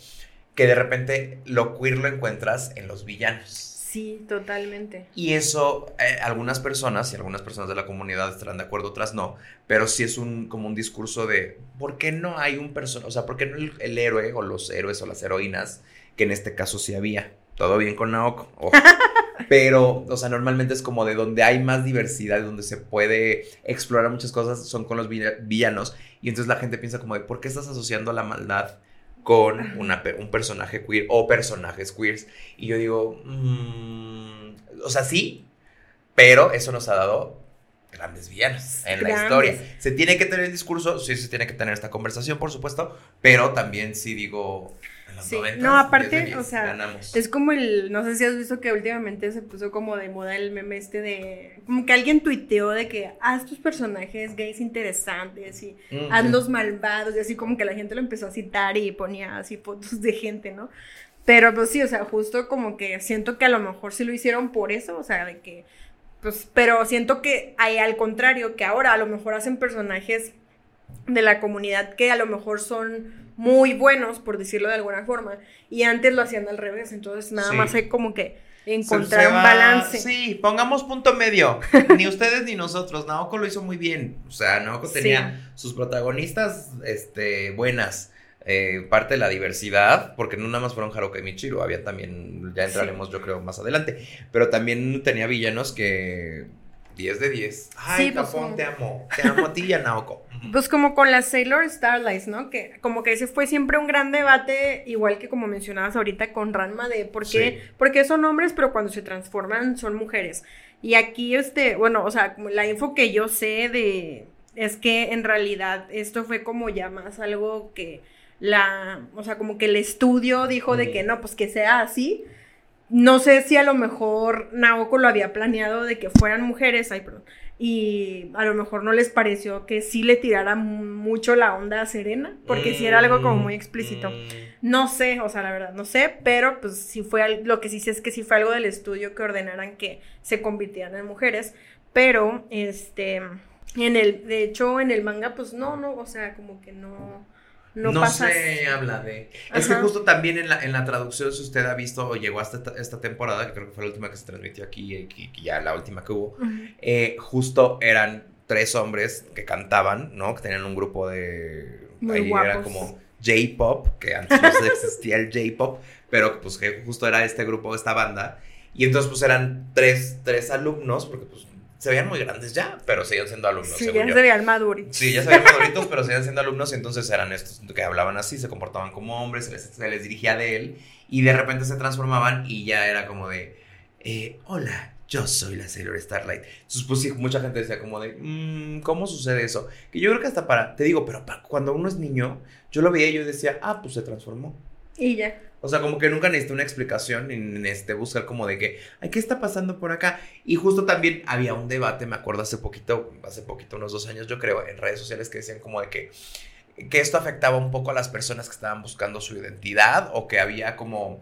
que de repente lo queer lo encuentras en los villanos.
Sí, totalmente.
Y eso, eh, algunas personas y algunas personas de la comunidad estarán de acuerdo, otras no, pero sí es un, como un discurso de, ¿por qué no hay un personaje, o sea, por qué no el héroe o los héroes o las heroínas, que en este caso sí había? Todo bien con Naoko. Pero, o sea, normalmente es como de donde hay más diversidad, donde se puede explorar muchas cosas, son con los villanos. Y entonces la gente piensa como de, ¿por qué estás asociando la maldad con una, un personaje queer o personajes queers? Y yo digo, mm, o sea, sí, pero eso nos ha dado grandes villanos en la historia. Se tiene que tener el discurso, sí se tiene que tener esta conversación, por supuesto, pero también sí digo, los
Sí.
90,
No, aparte,
10 de 10,
o sea,
ganamos.
Es como el, no sé si has visto que últimamente se puso como de moda el meme este de, como que alguien tuiteó de que haz tus personajes gays interesantes y
Ujú.
hazlos malvados y así como que la gente lo empezó a citar y ponía así fotos de gente, ¿no? Pero pues sí, o sea, justo como que siento que a lo mejor sí lo hicieron por eso, o sea, de que, pues, pero siento que hay al contrario, que ahora a lo mejor hacen personajes de la comunidad que a lo mejor son muy buenos, por decirlo de alguna forma, y antes lo hacían al revés, entonces nada
Sí.
más hay como que encontrar
se
un
va-
balance.
Sí, pongamos punto medio. ni ustedes ni nosotros. Naoko lo hizo muy bien. O sea, Naoko
Sí.
tenía sus protagonistas este, buenas. eh, parte de la diversidad, porque no nada más fueron Haruka y Michiru, había también, ya entraremos yo creo más adelante, pero también tenía villanos que 10 de 10. Ay,
Sí, pues,
Japón,
sí.
te amo, te amo a ti y a Naoko.
Pues como con las Sailor Starlights, ¿no? Que como que ese fue siempre un gran debate, igual que como mencionabas ahorita con Ranma, de por qué,
Sí.
por qué son hombres, pero cuando se transforman son mujeres. Y aquí, este, bueno, o sea, la info que yo sé de, es que en realidad esto fue como ya más algo que la, o sea, como que el estudio dijo de que no, pues que sea así. No sé si a lo mejor Naoko lo había planeado de que fueran mujeres, ay, perdón, y a lo mejor no les pareció que sí le tirara mu- mucho la onda a Serena, porque sí era algo como muy explícito.
Mm,
No sé, o sea, la verdad, no sé, pero pues sí fue, lo que sí sé es que sí fue algo del estudio que ordenaran que se convirtieran en mujeres, pero este, en el, de hecho, en el manga, pues no, no, o sea, como que no, no,
se habla de. Es que justo también en la, en la traducción, si usted ha visto o llegó hasta esta, esta temporada, que creo que fue la última que se transmitió aquí, y que, que ya la última que hubo, eh, justo eran tres hombres que cantaban, ¿no? Que tenían un grupo de.
Muy
ahí
guapos.
era como J-pop, que antes no existía el J-pop, pero pues que justo era este grupo, esta banda. Y entonces, pues eran tres, tres alumnos, porque pues se veían muy grandes ya, pero seguían siendo alumnos,
Sí,
según
ya
yo.
se veían maduritos.
Sí, ya se veían maduritos, pero seguían siendo alumnos y entonces eran estos que hablaban así, se comportaban como hombres, se les, se les dirigía de él y de repente se transformaban y ya era como de, eh, hola, yo soy la Sailor Starlight. Entonces, pues sí, mucha gente decía como de, "Mm, ¿cómo sucede eso? Que yo creo que hasta para, te digo, pero para cuando uno es niño, yo lo veía y yo decía, ah, pues se transformó.
Y ya.
O sea, como que nunca necesité una explicación ni necesité buscar como de que, ay, ¿qué está pasando por acá? Y justo también había un debate, me acuerdo hace poquito, hace poquito, unos dos años, yo creo, en redes sociales que decían como de que, que esto afectaba un poco a las personas que estaban buscando su identidad o que había como...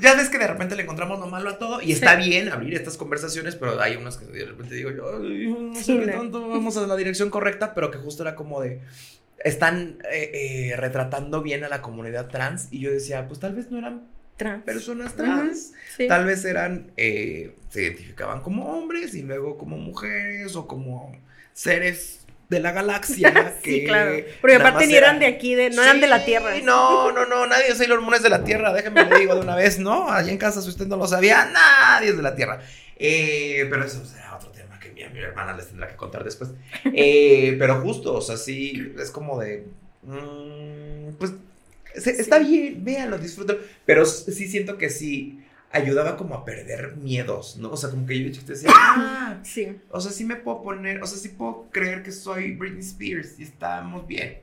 Ya ves que de repente le encontramos lo malo a todo y está bien abrir estas conversaciones, pero hay unas que de repente digo yo, "Ay, no sé
Sí,
qué tanto vamos a la dirección correcta, pero que justo era como de, están eh, eh, retratando bien a la comunidad trans y yo decía, pues tal vez no eran
Trans.
personas trans,
Sí.
tal vez eran, eh, se identificaban como hombres y luego como mujeres o como seres de la galaxia.
Sí,
que
claro. Porque aparte ni eran de aquí, de, no eran de la Tierra.
No, no, no, nadie de Sailor Moon es de la Tierra, déjeme le digo de una vez, ¿no? Allá en casa, si usted no lo sabía, nadie es de la Tierra. Eh, pero eso será otro tema que mi, mi hermana les tendrá que contar después. Eh, pero justo, o sea, sí, es como de. mm, pues se- está bien, véanlo, disfrútenlo. Pero sí siento que sí ayudaba como a perder miedos, ¿no? O sea, como que yo chiquita decía, ah,
Sí.
o sea, sí me puedo poner, o sea, sí puedo creer que soy Britney Spears y estamos bien.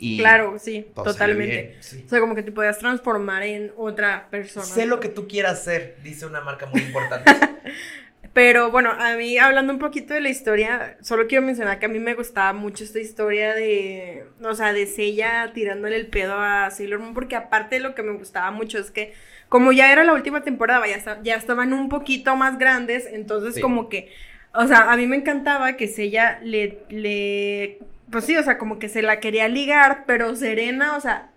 Y
Claro, sí, totalmente.
bien, sí.
O sea, como que te podías transformar en otra persona.
Sé lo que tú quieras ser, dice una marca muy importante.
Pero bueno, a mí hablando un poquito de la historia, solo quiero mencionar que a mí me gustaba mucho esta historia de, o sea, de Seiya tirándole el pedo a Sailor Moon, porque aparte de lo que me gustaba mucho es que como ya era la última temporada, ya, ya estaban un poquito más grandes, entonces
Sí.
como que, o sea, a mí me encantaba que Seiya le, le, pues sí, o sea, como que se la quería ligar, pero Serena, o sea,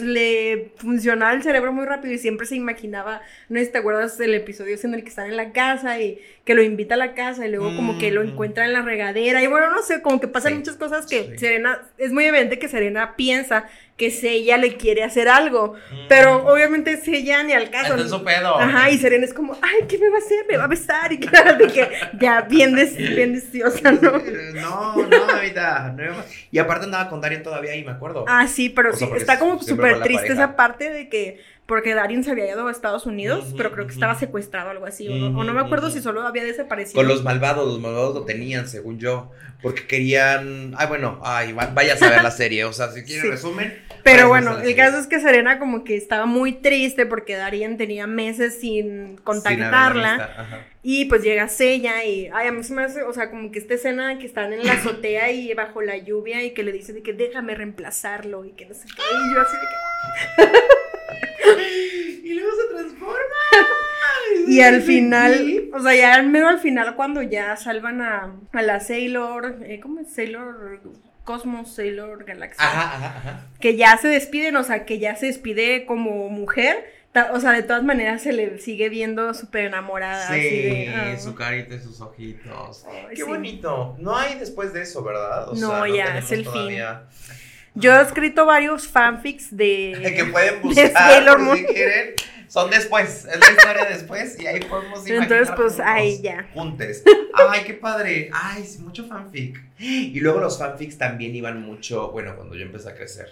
le funcionaba el cerebro muy rápido y siempre se imaginaba, no sé si te acuerdas del episodio en el que están en la casa y que lo invita a la casa y luego como que lo
Mm.
encuentra en la regadera y bueno, no sé, como que pasan
Sí,
muchas cosas que
sí.
Serena, es muy evidente que Serena piensa que Seiya le quiere hacer algo, pero obviamente Seiya ni al caso.
En su pedo.
Ajá, y Serena es como, ay, ¿qué me va a hacer? Me va a besar y claro, de que ya bien, des, bien deliciosa, ¿no?
No, no, ahorita. No, y aparte andaba con Darian todavía ahí, me acuerdo.
Ah, sí, pero
O sea,
sí, está como súper triste esa parte de que porque Darien se había ido a Estados Unidos, pero creo que estaba secuestrado o algo así, o, no, o no me acuerdo si solo había desaparecido.
Con los malvados, los malvados lo tenían, según yo. Porque querían. Ay, bueno, ay, va- vayas a ver la serie. O sea, si quieren
Sí.
resumen.
Pero bueno, el
serie.
caso es que Serena como que estaba muy triste porque Darien tenía meses sin contactarla.
ajá.
Y pues llega Sella y, ay, a mí se me hace, o sea, como que esta escena que están en la azotea y bajo la lluvia y que le dice de que déjame reemplazarlo y que no sé qué. Y yo así de que...
Y luego se transforma.
Y al final, o sea, ya al menos al final cuando ya salvan a, a la Sailor, eh, ¿cómo es? Sailor Cosmos, Sailor Galaxia.
Ajá, ajá, ajá.
Que ya se despiden, o sea, que ya se despide como mujer. O sea, de todas maneras se le sigue viendo súper enamorada. así
Sí,
de, ah.
su carita y sus ojitos. Qué
sí.
bonito. No hay después de eso, ¿verdad? O
No,
sea,
ya, es el fin. Yo he escrito varios fanfics de...
que pueden
de
buscar si quieren. Son después, es la historia después y ahí podemos imaginar
Entonces, pues,
juntos,
ahí ya.
Juntes. Ay, qué padre. Ay, sí, mucho fanfic. Y luego los fanfics también iban mucho, bueno, cuando yo empecé a crecer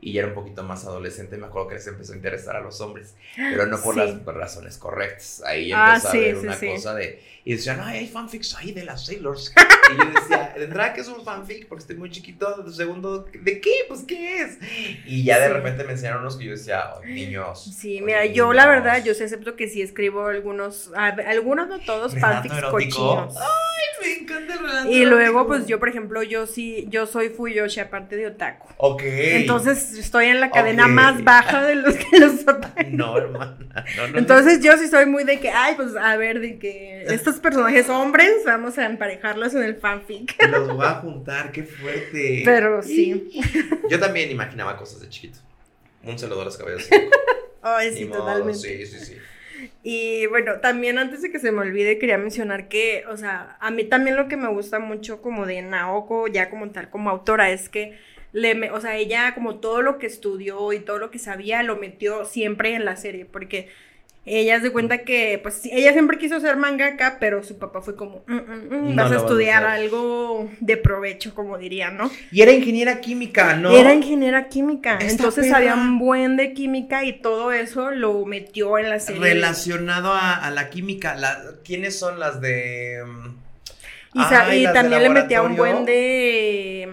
y ya era un poquito más adolescente, me acuerdo que les empezó a interesar a los hombres, pero no por
Sí.
las razones correctas. Ahí
Ah,
empezó
sí,
a ver
sí,
una cosa de, y decían, ay, hay fanfics ahí de las Sailors. Y yo decía, ¿tendrá que es un fanfic? Porque estoy muy chiquito. Segundo, ¿de qué? Pues, ¿qué es? Y ya de
Sí.
repente me enseñaron unos que yo decía, "Ay, niños.
Sí, mira, yo la
niños".
verdad, yo sí acepto que sí escribo algunos, a- algunos no todos,
¿Relato
fanfics
erótico?
cochinos.
Ay, me encanta el relato
Y luego,
erótico.
pues yo, por ejemplo, yo sí, yo soy Fuyoshi, aparte de Otaku.
Ok.
Entonces estoy en la cadena más baja de los que los otaku.
No, hermana. No, no,
Entonces yo sí soy muy de que, ay, pues a ver, de que estos personajes hombres, vamos a emparejarlos en el fanfic.
Los voy a juntar, qué fuerte.
Pero sí.
Yo también imaginaba cosas de chiquito. Un saludo a los cabellos. Ni
sí,
modo,
totalmente.
Sí, sí, sí.
Y bueno, también antes de que se me olvide, quería mencionar que, o sea, a mí también lo que me gusta mucho como de Naoko, ya como tal, como autora, es que le, me- o sea, ella como todo lo que estudió y todo lo que sabía, lo metió siempre en la serie, porque ella se cuenta que, pues, ella siempre quiso ser mangaka, pero su papá fue como, "Mm, mm, mm,
No
vas a
lo vas a
estudiar
hacer".
algo de provecho, como dirían, ¿no?
Y era ingeniera química, ¿no?
Era ingeniera química,
Esta
entonces había un buen de química y todo eso lo metió en la serie.
Relacionado a, a la química. La, ¿Quiénes son las de.?
Y, sa-
ay,
y
las de
también le metía un buen de.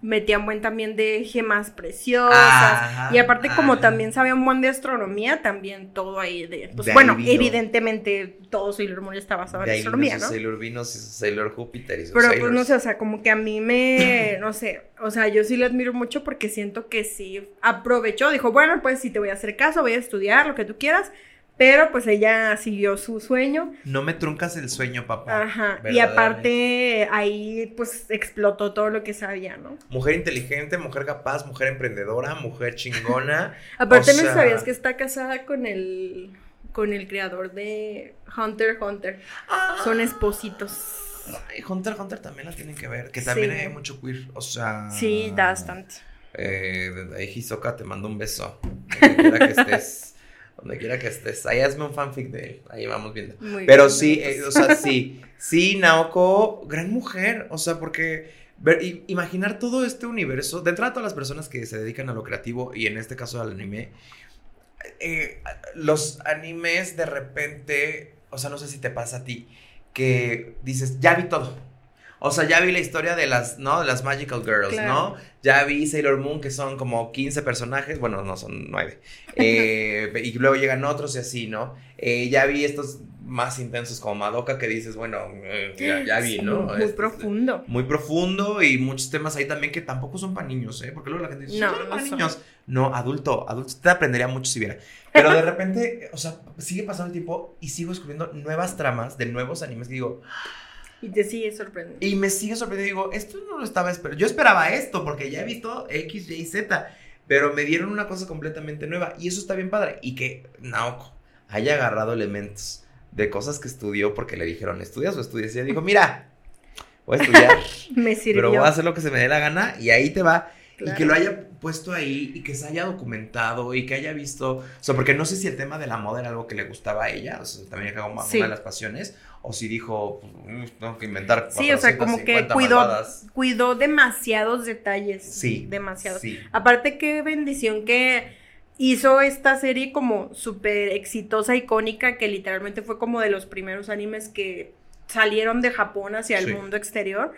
Metía un buen también de gemas preciosas.
Ajá,
y aparte, como también sabía un buen de astronomía, también todo ahí de. Pues
De
bueno, evidentemente todo Sailor Moon está basado en astronomía, ¿no?
Sailor Venus y Sailor Júpiter y
Pero pues
Sailors.
no sé, o sea, como que a mí me, no sé, o sea, yo sí le admiro mucho porque siento que sí aprovechó, dijo, bueno, pues sí te voy a hacer caso, voy a estudiar lo que tú quieras, pero pues ella siguió su sueño
No me truncas el sueño, papá.
Ajá, y aparte ahí pues explotó todo lo que sabía, ¿no?
Mujer inteligente, mujer capaz, mujer emprendedora, mujer chingona.
Aparte
O
no sabías que está casada con el con el creador de Hunter Hunter. Son espositos.
Ay, Hunter Hunter también la tienen que ver, que también
Sí.
hay mucho queer, o sea...
Sí, bastante.
Eh, desde ahí, Hisoka, te mando un beso. Donde quiera que estés. Donde quiera que estés. Ahí hazme un fanfic de él. Ahí vamos viendo.
Muy
Pero
bien,
sí, eh, o sea, sí. Sí, Naoko, gran mujer. O sea, porque ver- i- imaginar todo este universo. De entrada, todas las personas que se dedican a lo creativo y en este caso al anime. eh, los animes de repente. O sea, no sé si te pasa a ti. Que dices, ya vi todo. O sea, ya vi la historia de las, ¿no? De las Magical Girls,
Claro.
¿no? Ya vi Sailor Moon, que son como 15 personajes. Bueno, no, son 9. Eh, y luego llegan otros y así, ¿no? Eh, ya vi estos más intensos como Madoka, que dices, bueno, eh, ya, ya vi, ¿no?
Muy
Este,
profundo.
Muy profundo y muchos temas ahí también que tampoco son para niños, ¿eh? Porque luego la gente dice,
No,
para
son.
niños. No, adulto, adulto, te aprendería mucho si viera. Pero de repente, o sea, sigue pasando el tiempo y sigo descubriendo nuevas tramas de nuevos animes que digo,
Y te sigue sorprendiendo.
y me sigue sorprendiendo. Digo, esto no lo estaba esperando. Yo esperaba esto porque ya he visto X, Y, Z. Pero me dieron una cosa completamente nueva. Y eso está bien padre. Y que Naoko haya agarrado elementos de cosas que estudió porque le dijeron, ¿estudias o estudias? Y ella dijo, mira, voy a estudiar,
Me sirvió.
pero voy a hacer lo que se me dé la gana. Y ahí te va. Y
Claro.
que lo haya puesto ahí y que se haya documentado y que haya visto. O sea, porque no sé si el tema de la moda era algo que le gustaba a ella, o sea, también era como
Sí.
una de las pasiones, o si dijo, pues, mm, tengo que inventar.
Sí, o sea, como que
450
cuidó, cuidó demasiados detalles.
Sí.
Demasiados.
Sí.
Aparte, qué bendición que hizo esta serie como súper exitosa, icónica, que literalmente fue como de los primeros animes que salieron de Japón hacia el
Sí.
mundo exterior.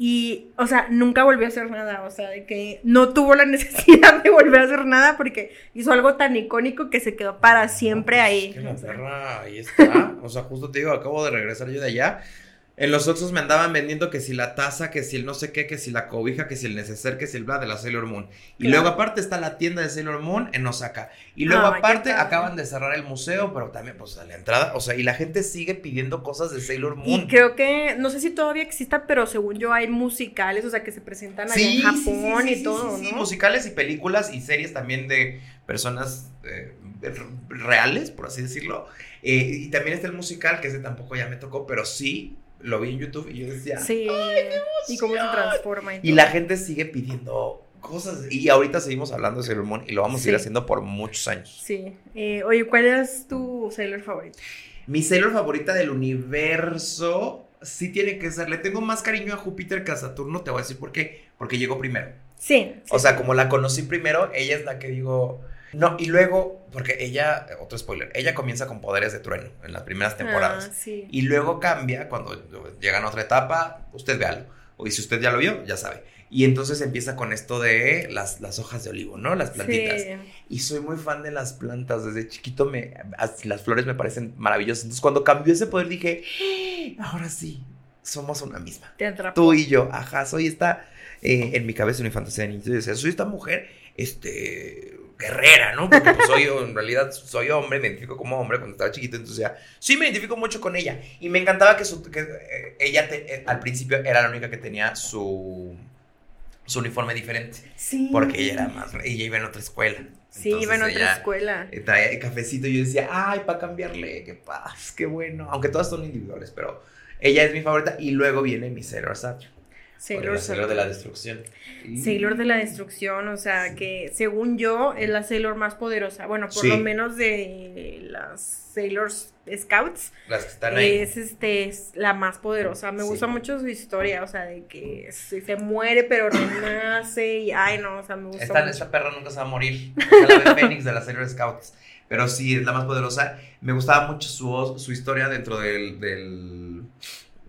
Y, o sea, nunca volvió a hacer nada, o sea, de que no tuvo la necesidad de volver a hacer nada porque hizo algo tan icónico que se quedó para siempre
Pues,
ahí.
es que la perra ahí está. O sea, justo te digo, acabo de regresar yo de allá. En los Oxxos me andaban vendiendo que si la taza, que si el no sé qué, que si la cobija, que si el neceser, que si el bla de la Sailor Moon. Y
Claro.
luego aparte está la tienda de Sailor Moon en Osaka. Y luego aparte acaban de cerrar el museo, pero también pues a la entrada, o sea, y la gente sigue pidiendo cosas de Sailor Moon.
Y creo que, no sé si todavía exista, pero según yo hay musicales, o sea, que se presentan allá en Japón
sí, sí,
y todo,
sí, sí,
¿no?
musicales y películas y series también de personas eh, reales, por así decirlo. Eh, y también está el musical, que ese tampoco ya me tocó, pero sí lo vi en YouTube y yo decía.
Sí. y cómo se transforma y,
Y la gente sigue pidiendo cosas. Y ahorita seguimos hablando de Sailor Moon y lo vamos a seguir
Sí.
haciendo por muchos años.
Sí. Eh, oye, ¿cuál es tu Sailor favorito?
Mi Sailor favorita del universo sí tiene que ser. Le tengo más cariño a Júpiter que a Saturno, te voy a decir por qué. Porque llegó primero.
Sí.
O
sí.
sea, como la conocí primero, ella es la que digo. No, y luego, porque ella, otro spoiler, ella comienza con poderes de trueno en las primeras temporadas.
Ah, sí.
Y luego cambia cuando llegan a otra etapa, usted véalo. O y si usted ya lo vio, ya sabe. Y entonces empieza con esto de las, las hojas de olivo, ¿no? Las plantitas.
Sí.
Y soy muy fan de las plantas. Desde chiquito me, as- las flores me parecen maravillosas. Entonces cuando cambió ese poder dije, "Ah, ahora sí, somos una misma.
Te atrapó.
Tú y yo, ajá, soy esta, eh, en mi cabeza una fantasía de niño. Yo decía, soy esta mujer, este, guerrera, ¿no? Porque pues soy, en realidad soy hombre, me identifico como hombre cuando estaba chiquito, entonces ya, sí me identifico mucho con ella. Y me encantaba que, su, que eh, ella te- eh, al principio era la única que tenía su, su uniforme diferente,
Sí.
porque ella era más, ella iba en otra escuela.
Sí, iba en otra escuela.
traía el cafecito y yo decía, ay, para cambiarle, qué paz, qué bueno. Aunque todas son individuales, pero ella es mi favorita. Y luego viene mi Sailor Saturn.
Sailor,
la Sailor de la destrucción.
Sailor de la destrucción, o sea, que según yo es la Sailor más poderosa. Bueno, por
Sí.
lo menos de las Sailor Scouts.
Las que están ahí.
Es este es la más poderosa. Me
Sí.
gusta mucho su historia, o sea, de que se, se muere pero renace y ay no, o sea, me gusta
Esta,
mucho.
esta perra nunca se va a morir. Es la ave Fénix de la Sailor Scouts. Pero sí, es la más poderosa. Me gustaba mucho su, su historia dentro del, del.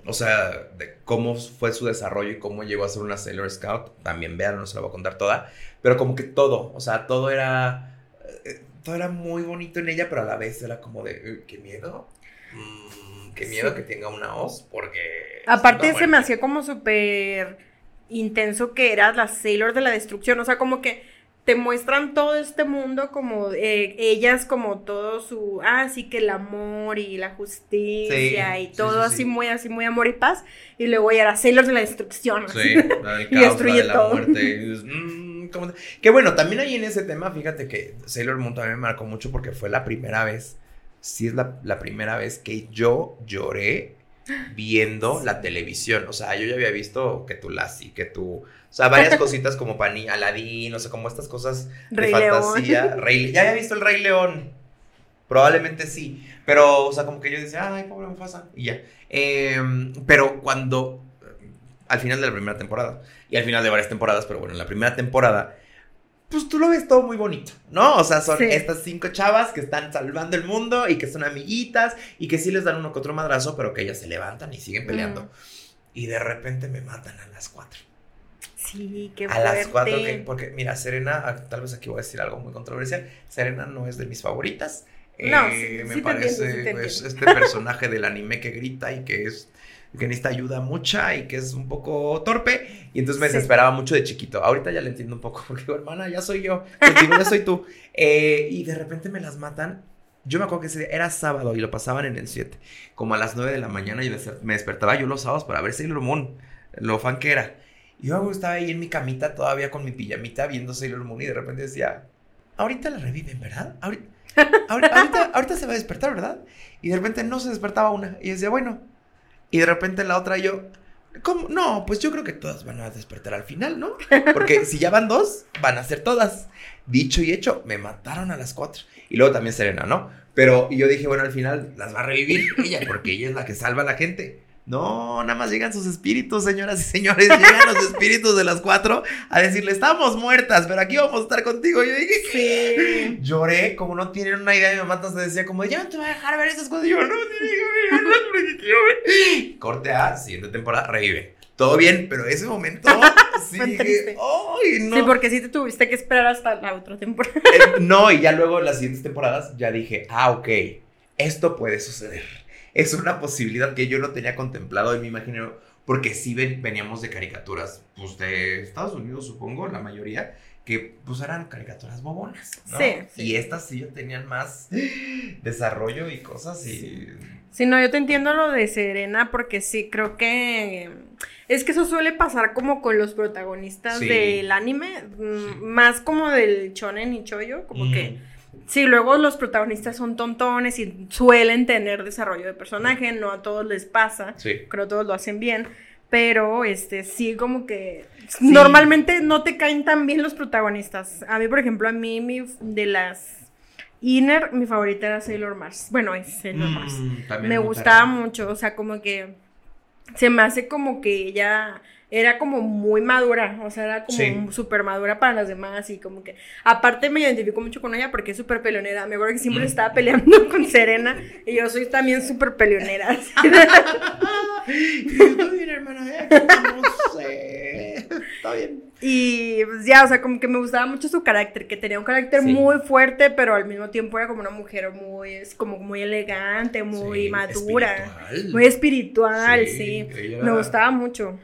O sea, de cómo fue su desarrollo y cómo llegó a ser una Sailor Scout. También vean, no se la voy a contar toda. Pero como que todo, o sea, todo era. eh, Todo era muy bonito en ella, pero a la vez era como de. "Eh, ¿Qué miedo? Mm, qué miedo
Sí.
que tenga una hoz, porque.
Aparte se me hacía como súper intenso que eras la Sailor de la destrucción, o sea, como que te muestran todo este mundo como eh, ellas como todo su, ah, sí que el amor y la justicia
Sí,
y todo
sí,
así
sí.
muy así muy amor y paz y luego ya era Sailor de la destrucción.
Sí, la del
Y
caos,
destruye
la de la
todo.
muerte. y dices, "Mm, ¿cómo te-?" Que bueno, también ahí en ese tema, fíjate que Sailor Moon también me marcó mucho porque fue la primera vez, sí es la, la primera vez que yo lloré viendo la televisión. O sea, yo ya había visto que tu Lassie, que tu... O sea, varias cositas como Pani, Aladdin, o sea, como estas cosas de
Rey León.
fantasía. Rey, ya había visto el Rey León. Probablemente sí. Pero, o sea, como que yo decía, ay, pobre Mufasa. Y ya. Em, pero cuando. Al final de la primera temporada. Y al final de varias temporadas, pero bueno, en la primera temporada. Pues tú lo ves todo muy bonito, ¿no? O sea, son
Sí.
estas cinco chavas que están salvando el mundo y que son amiguitas y que sí les dan uno que otro madrazo, pero que ellas se levantan y siguen peleando.
Mm.
Y de repente me matan a las cuatro.
Sí, qué
A las cuatro, porque mira, Serena, ah, tal vez aquí voy a decir algo muy controversial. Serena no es de mis favoritas.
No,
Eh,
sí-
me parece
entiendo, sí te
pues,
entiendo.
este personaje del anime que grita y que es que necesita ayuda mucha y que es un poco torpe. Y entonces me
Sí.
desesperaba mucho de chiquito. Ahorita ya le entiendo un poco porque digo, hermana, ya soy yo. Contigo ya soy tú. Eh, y de repente me las matan. Yo me acuerdo que ese día era sábado y lo pasaban en el 7. Como a las 9 de la mañana y me despertaba yo los sábados para ver Sailor Moon. Lo fan que era. Y yo estaba ahí en mi camita todavía con mi pijamita viendo Sailor Moon y de repente decía, ahorita la reviven, ¿verdad? Ahorita, ahorita, ahorita, ahorita se va a despertar, ¿verdad? Y de repente no se despertaba una. Y decía, bueno. Y de repente la otra yo, ¿cómo? No, pues yo creo que todas van a despertar al final, ¿no? Porque si ya van dos, van a ser todas. Dicho y hecho, me mataron a las cuatro. Y luego también Serena, ¿no? Pero yo dije, bueno, al final las va a revivir ella, porque ella es la que salva a la gente. No, nada más llegan sus espíritus, señoras y señores. Llegan los espíritus de las cuatro a decirle, estamos muertas, pero aquí vamos a estar contigo. Y yo dije, sí. Lloré, como no tienen una idea. Mi mamá se decía, como, ya no te voy a dejar ver esas cosas. Y yo, no, Corte A, siguiente temporada, revive. Todo bien, pero ese momento sí dije, ¡ay, no!
Sí, porque sí te tuviste que esperar hasta la otra temporada.
Eh, no, y ya luego en las siguientes temporadas ya dije, ah, ok, esto puede suceder. Es una posibilidad que yo no tenía contemplado en mi imaginario, porque sí veníamos de caricaturas, pues de Estados Unidos, supongo, la mayoría, que pues eran caricaturas bobonas, ¿no? Sí, Y estas sí ya tenían más desarrollo y cosas y...
Sí, no, yo te entiendo lo de Serena porque sí, creo que... Es que eso suele pasar como con los protagonistas del anime, mm, más como del chonen y choyo, como que Sí, luego los protagonistas son tontones y suelen tener desarrollo de personaje, no a todos les pasa, sí. creo que todos lo hacen bien, pero este sí como que normalmente no te caen tan bien los protagonistas. A mí, por ejemplo, a mí mi, de las Inner, mi favorita era Sailor Mars. Bueno, es Sailor mm, Mars. me gustaba mucho, o sea, como que se me hace como que ella era como muy madura, o sea, era como súper madura para las demás y como que, aparte me identifico mucho con ella porque es súper peleonera, me acuerdo que siempre mm. estaba peleando con Serena y yo soy también súper peleonera.
yo bien, hermana, no sé, está bien.
Y pues ya, o sea, como que me gustaba mucho su carácter, que tenía un carácter muy fuerte, pero al mismo tiempo era como una mujer muy, es como muy elegante, muy madura, muy espiritual, sí. Me gustaba mucho.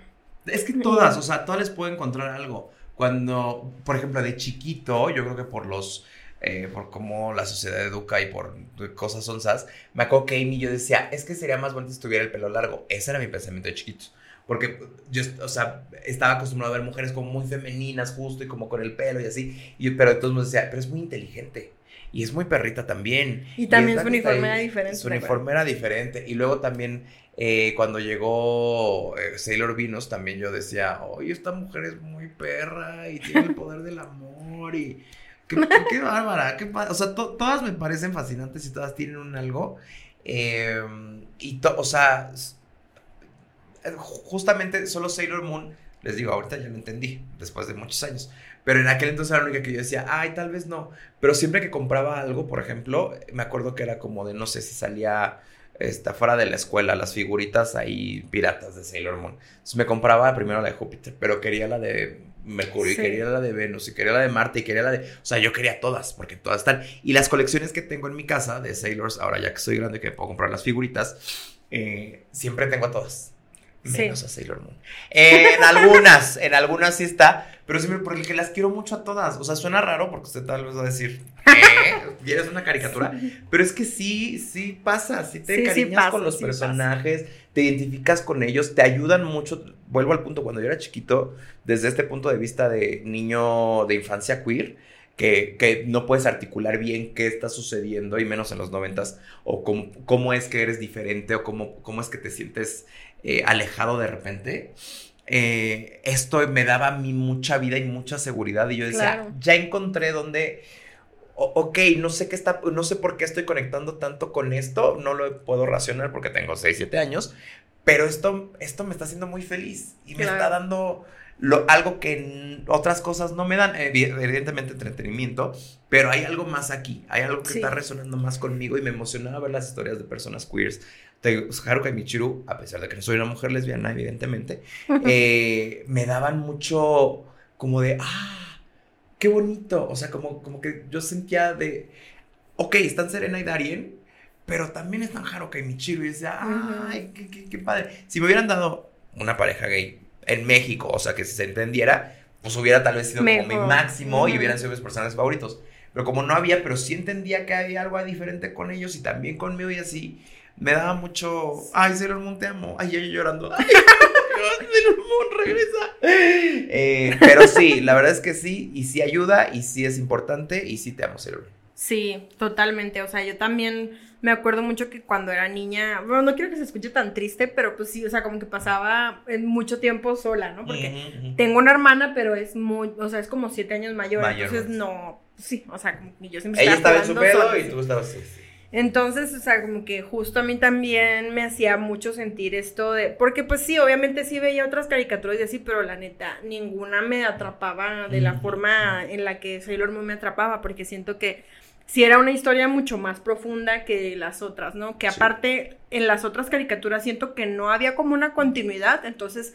Es que todas, o sea, todas les puedo encontrar algo. Cuando, por ejemplo, de chiquito, yo creo que por los, eh, por cómo la sociedad educa y por cosas onzas, me acuerdo que Amy yo decía, es que sería más bonito si tuviera el pelo largo. Ese era mi pensamiento de chiquito. Porque yo, o sea, estaba acostumbrado a ver mujeres como muy femeninas, justo, y como con el pelo y así. Y, pero entonces me decía, pero es muy inteligente. Y es muy perrita también.
Y también su uniforme era diferente.
Su uniforme era diferente. Y luego también eh, cuando llegó eh, Sailor Venus, también yo decía, oye, esta mujer es muy perra y tiene el poder del amor y... Qué, bárbara, qué O sea, todas me parecen fascinantes y todas tienen un algo. Em, y, o sea, justamente solo Sailor Moon, les digo, ahorita ya lo entendí, después de muchos años. Pero en aquel entonces era la única que yo decía, ay, tal vez no. Pero siempre que compraba algo, por ejemplo, me acuerdo que era como de, no sé si salía está fuera de la escuela, las figuritas ahí piratas de Sailor Moon. Entonces me compraba primero la de Júpiter, pero quería la de Mercurio, y quería la de Venus, y quería la de Marte, y quería la de... O sea, yo quería todas, porque todas están. Y las colecciones que tengo en mi casa de Sailors, ahora ya que soy grande que puedo comprar las figuritas, eh, siempre tengo todas. Menos a Sailor Moon. en algunas, en algunas sí está, pero siempre por el que las quiero mucho a todas. O sea, suena raro porque usted tal vez va a decir, ¿qué? eres una caricatura? Pero es que sí, sí pasa, sí te encariñas con los personajes, te identificas con ellos, te ayudan mucho. Vuelvo al punto, cuando yo era chiquito, desde este punto de vista de niño de infancia queer, que, que, no puedes articular bien qué está sucediendo, y menos en los noventas, o cómo, cómo, es que eres diferente, o cómo, cómo es que te sientes eh, alejado de repente. Eh, esto me daba a mí mucha vida y mucha seguridad, y yo decía, ya encontré donde... ok, no sé qué está, no sé por qué estoy conectando tanto con esto, no lo puedo racionar porque tengo 6, 7 años, pero esto, esto me está haciendo muy feliz y me está dando algo que otras cosas no me dan, evidentemente entretenimiento, pero hay algo más aquí, hay algo que está resonando más conmigo y me emocionaba ver las historias de personas queers. Haruka y Michiru, a pesar de que no soy una mujer lesbiana, evidentemente, eh, me daban mucho como de, ah, qué bonito, o sea, como, como que yo sentía de, ok, están Serena y Darien, pero también están Haruka y Michiru y decía, ay, qué, qué padre. Si me hubieran dado una pareja gay en México, o sea, que se entendiera, pues hubiera tal vez sido como mi máximo y hubieran sido mis personajes favoritos. Pero como no había, pero sí entendía que había algo diferente con ellos y también conmigo y así, me daba mucho. Ay, Sailor te amo. Ay, yo llorando. Ay, Sailor regresa. Eh, pero sí, la verdad es que sí, y sí ayuda, y sí es importante, y sí te amo, Sailor.
Sí, totalmente. O sea, yo también me acuerdo mucho que cuando era niña, bueno, no quiero que se escuche tan triste, pero pues sí, o sea, como que pasaba mucho tiempo sola, ¿no? Porque tengo una hermana, pero es muy, o sea, es como siete años mayor, entonces no, sí, o sea, como que yo siempre
Ella estaba en su pedo y tú estabas...
Entonces, o sea, como que justo a mí también me hacía mucho sentir esto de, porque pues sí, obviamente sí veía otras caricaturas y así, pero la neta, ninguna me atrapaba de la forma en la que Sailor Moon me atrapaba, porque siento que sí era una historia mucho más profunda que las otras, ¿no? Que aparte, en las otras caricaturas siento que no había como una continuidad, entonces...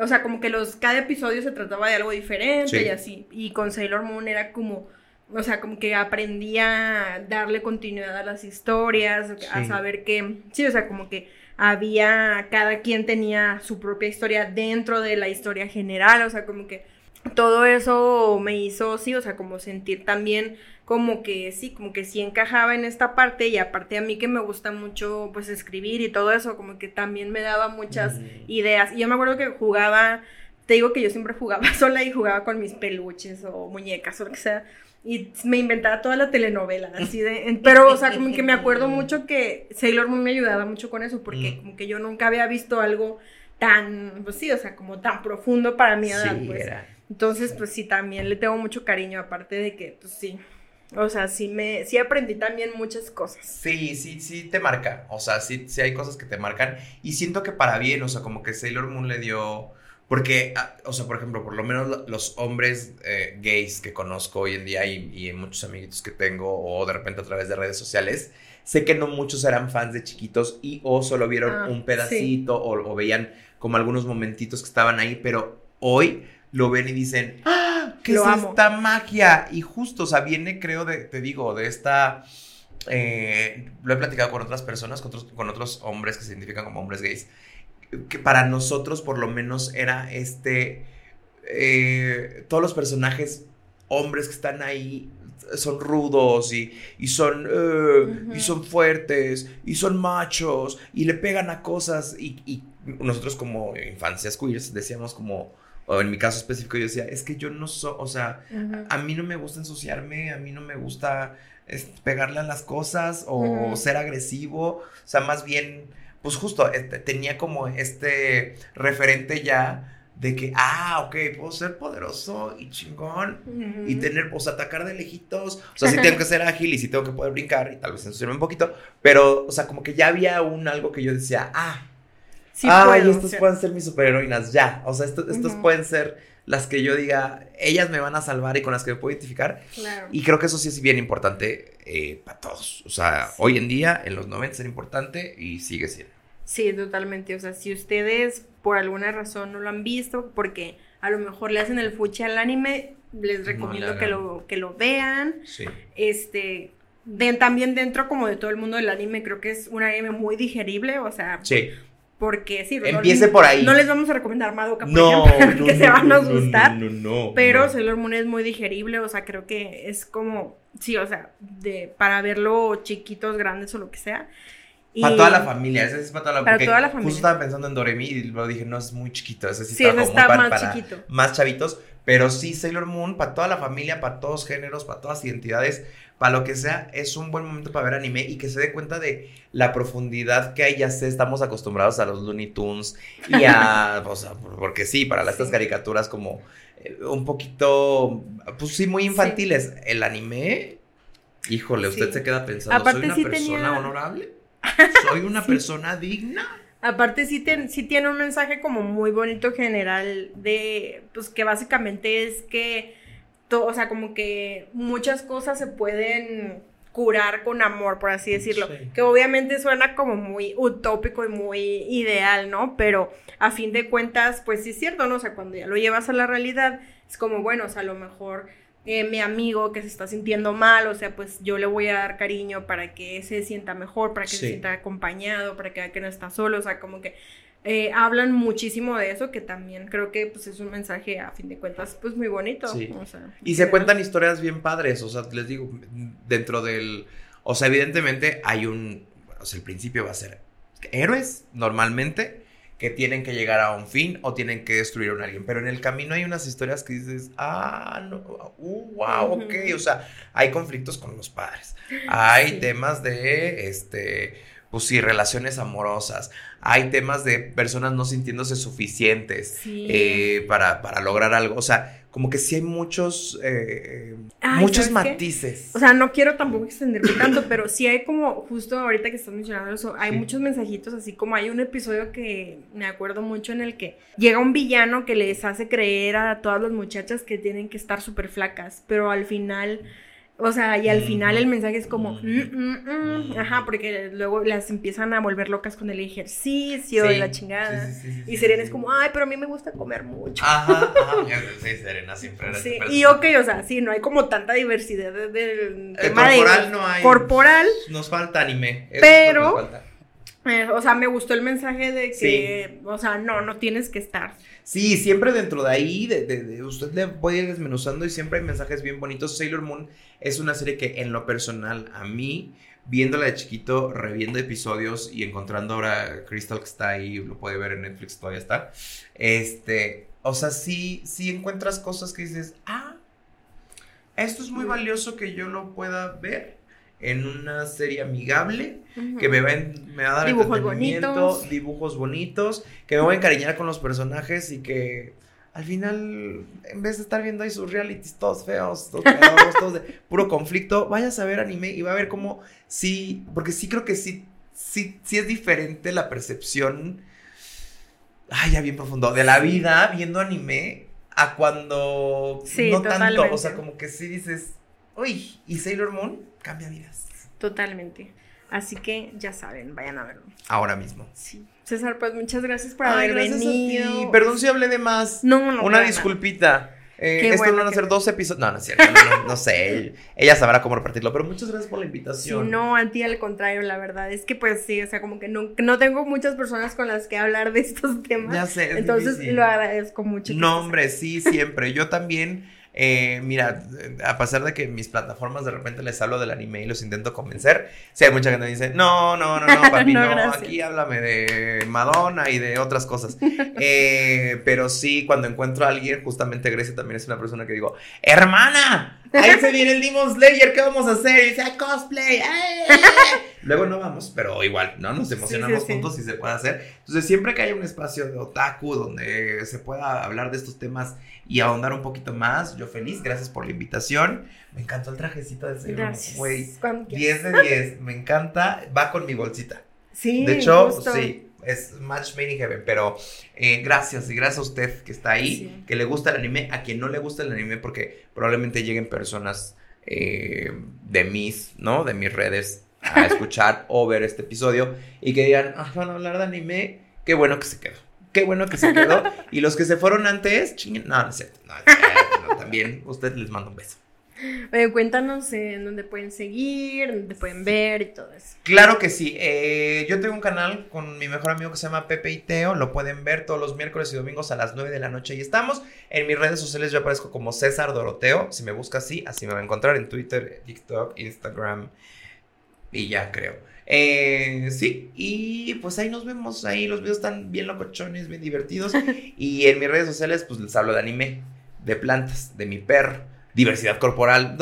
O sea, como que los, cada episodio se trataba de algo diferente y así. Y con Sailor Moon era como, o sea, como que aprendía a darle continuidad a las historias, a saber que, sí, o sea, como que había, cada quien tenía su propia historia dentro de la historia general, o sea, como que todo eso me hizo, sí, o sea, como sentir también como que sí, como que sí encajaba en esta parte y aparte a mí que me gusta mucho pues escribir y todo eso, como que también me daba muchas ideas. Y yo me acuerdo que jugaba, te digo que yo siempre jugaba sola y jugaba con mis peluches o muñecas o lo que sea y me inventaba toda la telenovela, así de, pero, o sea, como que me acuerdo mucho que Sailor Moon me ayudaba mucho con eso, porque mm. como que yo nunca había visto algo tan, pues sí, o sea, como tan profundo para mi edad, pues. Entonces, pues sí, también le tengo mucho cariño, aparte de que, pues sí, o sea, sí me, sí aprendí también muchas cosas.
Sí, sí, sí te marca, o sea, sí, sí hay cosas que te marcan, y siento que para bien, o sea, como que Sailor Moon le dio porque, ah, o sea, por ejemplo, por lo menos los hombres eh, gays que conozco hoy en día y, y, muchos amiguitos que tengo o de repente a través de redes sociales, sé que no muchos eran fans de chiquitos y o solo vieron ah, un pedacito o, veían como algunos momentitos que estaban ahí, pero hoy lo ven y dicen, ¡ah! ¿Qué es esta magia? Y justo, o sea, viene, creo, de, te digo, de esta... Eh, lo he platicado con otras personas, con otros, con otros hombres que se identifican como hombres gays, que para nosotros por lo menos era este, eh, todos los personajes hombres que están ahí son rudos y, y son, eh, y son fuertes y son machos y le pegan a cosas y, nosotros como infancias queers decíamos como, o en mi caso específico yo decía, es que yo no soy, o sea, a, mí no me gusta ensuciarme, a mí no me gusta pegarle a las cosas o ser agresivo, o sea, más bien pues justo este, tenía como este referente ya de que, ah, ok, puedo ser poderoso y chingón y tener, pues atacar de lejitos. O sea, sí tengo que ser ágil y sí tengo que poder brincar y tal vez ensuciarme un poquito, pero, o sea, como que ya había un algo que yo decía, ah, sí ah, estos pueden ser mis superheroínas, ya. O sea, estos pueden ser las que yo diga, ellas me van a salvar y con las que me puedo identificar. Y creo que eso sí es bien importante eh, para todos. O sea, hoy en día, en los 90 era importante y sigue siendo.
Sí, totalmente. O sea, si ustedes por alguna razón no lo han visto, porque a lo mejor le hacen el fuchi al anime, les recomiendo que, lo, que lo vean. Sí. Este, también dentro como de todo el mundo del anime, creo que es un anime muy digerible, o sea, sí. Porque sí,
empiece por ahí.
No les vamos a recomendar Madoka, por no, ejemplo, que se van a gustar. No, no, Pero Sailor Moon es muy digerible, o sea, creo que es como, sí, o sea, de, para verlo chiquitos, grandes o lo que sea.
Para toda la familia, ese es para toda la, para toda la familia. Justo estaba pensando en Doremi y lo dije, no, es muy chiquito, ese sí, está, está más para, chiquito. Más chavitos, pero sí, Sailor Moon, para toda la familia, para todos géneros, para todas identidades, para lo que sea, es un buen momento para ver anime y que se dé cuenta de la profundidad que hay. Ya sé, estamos acostumbrados a los Looney Tunes y a. o sea, porque sí, para estas caricaturas como eh, un poquito. Pues sí, muy infantiles. El anime. Híjole, usted se queda pensando, ¿soy una persona honorable? ¿Soy una persona digna?
Aparte sí, sí tiene un mensaje como muy bonito general de, pues que básicamente es que o sea, como que muchas cosas se pueden curar con amor, por así decirlo, que obviamente suena como muy utópico y muy ideal, ¿no? Pero a fin de cuentas, pues sí es cierto, ¿no? O sea, cuando ya lo llevas a la realidad, es como, bueno, o sea, a lo mejor eh, mi amigo que se está sintiendo mal, o sea, pues yo le voy a dar cariño para que se sienta mejor, para que se sienta acompañado, para que vea que no está solo, o sea, como que eh, hablan muchísimo de eso, que también creo que pues es un mensaje a fin de cuentas pues muy bonito.
y se cuentan historias bien padres, o sea, les digo, dentro del, o sea, evidentemente hay un, o sea, el principio va a ser héroes normalmente que tienen que llegar a un fin o tienen que destruir a un alguien, pero en el camino hay unas historias que dices, ah, no, uh, wow, ok, o sea, hay conflictos con los padres, hay temas de, este, pues sí, relaciones amorosas. Hay temas de personas no sintiéndose suficientes eh, para, para, lograr algo. O sea, como que sí hay muchos, eh,
Ay,
muchos matices.
O sea, no quiero tampoco extenderme tanto, pero sí hay como, justo ahorita que estás mencionando eso, hay
Sí.
muchos mensajitos, así como hay un episodio que me acuerdo mucho en el que llega un villano que les hace creer a todas las muchachas que tienen que estar súper flacas, pero al final, o sea, y al final el mensaje es como, mm, mm, mm, ajá, porque luego las empiezan a volver locas con el ejercicio y la chingada.
sí, sí,
y Serena es como, ay, pero a mí me gusta comer mucho.
Ajá, ajá. Sí, Serena siempre era
Sí, y ok, o sea, sí, no hay como tanta diversidad de- del de
corporal no hay.
corporal,
Nos falta anime. eso
Pero-
nos falta.
Eh, o sea, me gustó el mensaje de que, o sea, no, no tienes que estar.
Sí, siempre dentro de ahí, de, de- de- usted le puede ir desmenuzando y siempre hay mensajes bien bonitos. Sailor Moon es una serie que en lo personal, a mí, viéndola de chiquito, reviendo episodios y encontrando ahora Crystal que está ahí, lo puede ver en Netflix, todavía está. Este, o sea, sí, sí encuentras cosas que dices, ah, esto es muy valioso que yo lo pueda ver en una serie amigable que me va, en- me va a dar
Dibujos
entretenimiento,
bonitos.
dibujos bonitos, que me voy a encariñar con los personajes y que al final, en vez de estar viendo ahí sus realities todos feos, todos feos, todos de puro conflicto, vayas a ver anime y va a ver cómo sí, porque sí creo que sí, sí, sí es diferente la percepción, ay, ya bien profundo, de la vida viendo anime a cuando
Sí,
no tanto, o sea, como que sí dices, uy, y Sailor Moon cambia vidas.
Totalmente. Así que ya saben, vayan a verlo.
Ahora mismo.
Sí. César, pues muchas gracias por
Ay,
haber
gracias a ti.
venido.
Perdón si hablé de más.
No, no,
Una disculpita. Eh, esto
bueno
van a ser dos episodios. No, no es cierto. No, no, no sé. Ella sabrá cómo repartirlo. Pero muchas gracias por la
nada. Sí,
invitación.
no, a ti al contrario, la verdad. Es que pues sí, o sea, como que no, no tengo muchas personas con las que hablar de estos temas.
Ya sé. es
Entonces
difícil.
lo agradezco mucho.
No, hombre, sí, siempre. Yo también. Eh, mira, a pesar de que mis plataformas de repente les hablo del anime y los intento convencer, sí hay mucha gente que dice, no, no, no, no, papi,
No,
aquí háblame de Madonna y de otras cosas. Eh, pero sí, cuando encuentro a alguien, justamente Grecia también es una persona que digo, hermana, ahí se viene el Demon Slayer, ¿qué vamos a hacer? Y dice, "Ah, cosplay. ¡ay!". Luego no vamos, pero igual, ¿no? Nos emocionamos
sí, sí.
juntos y se puede hacer. Entonces, siempre que haya un espacio de otaku donde se pueda hablar de estos temas y ahondar un poquito más, yo feliz. Gracias por la invitación. Me encantó el trajecito de
Gracias.
güey.
Cuando quieras.
10 de 10, me encanta. Va con mi bolsita.
Sí,
De hecho,
justo.
sí, es match made in heaven. Pero eh, gracias y gracias a usted que está ahí,
Sí.
que le gusta el anime, a quien no le gusta el anime, porque probablemente lleguen personas eh, de mis, ¿no? De mis redes a escuchar o ver este episodio y que digan, ah, van a hablar de anime, qué bueno que se quedó. Qué bueno que se quedó. y los que se fueron antes, chinguen. No, no es cierto. No, es cierto, no, también usted les manda un beso.
Cuéntanos en dónde pueden seguir, dónde pueden ver y todo eso.
Claro que sí. eh, yo tengo un canal con mi mejor amigo que se llama Pepe y Teo. Lo pueden ver todos los miércoles y domingos a las 9 de la noche. Y estamos en mis redes sociales. Yo aparezco como César Doroteo. Si me busca así, así me va a encontrar en Twitter, TikTok, Instagram. Y ya creo. Eh, sí, y pues ahí nos vemos. Ahí los videos están bien locochones, bien divertidos. Y en mis redes sociales, pues les hablo de anime, de plantas, de mi perro, diversidad corporal.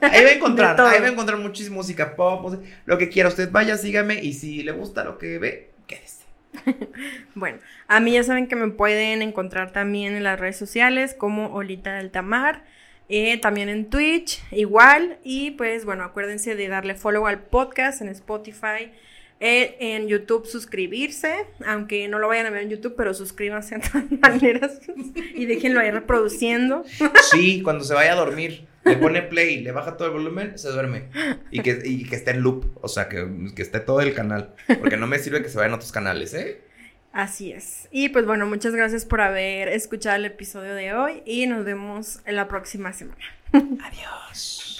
Ahí va a encontrar, ahí va a encontrar muchísima música pop, música- lo que quiera. Usted vaya, sígame. Y si le gusta lo que ve, quédese.
Bueno, a mí ya saben que me pueden encontrar también en las redes sociales como Olita del Tamar, eh, también en Twitch, igual. Y pues bueno, acuérdense de darle follow al podcast en Spotify, eh, en YouTube suscribirse, aunque no lo vayan a ver en YouTube, pero suscríbanse de todas maneras y déjenlo ahí reproduciendo.
Sí, cuando se vaya a dormir, le pone play, le baja todo el volumen, se duerme. Y que, y que esté en loop, o sea, que, que esté todo el canal. Porque no me sirve que se vayan a otros canales, ¿eh?
Así es. Y pues bueno, muchas gracias por haber escuchado el episodio de hoy y nos vemos en la próxima semana.
Adiós.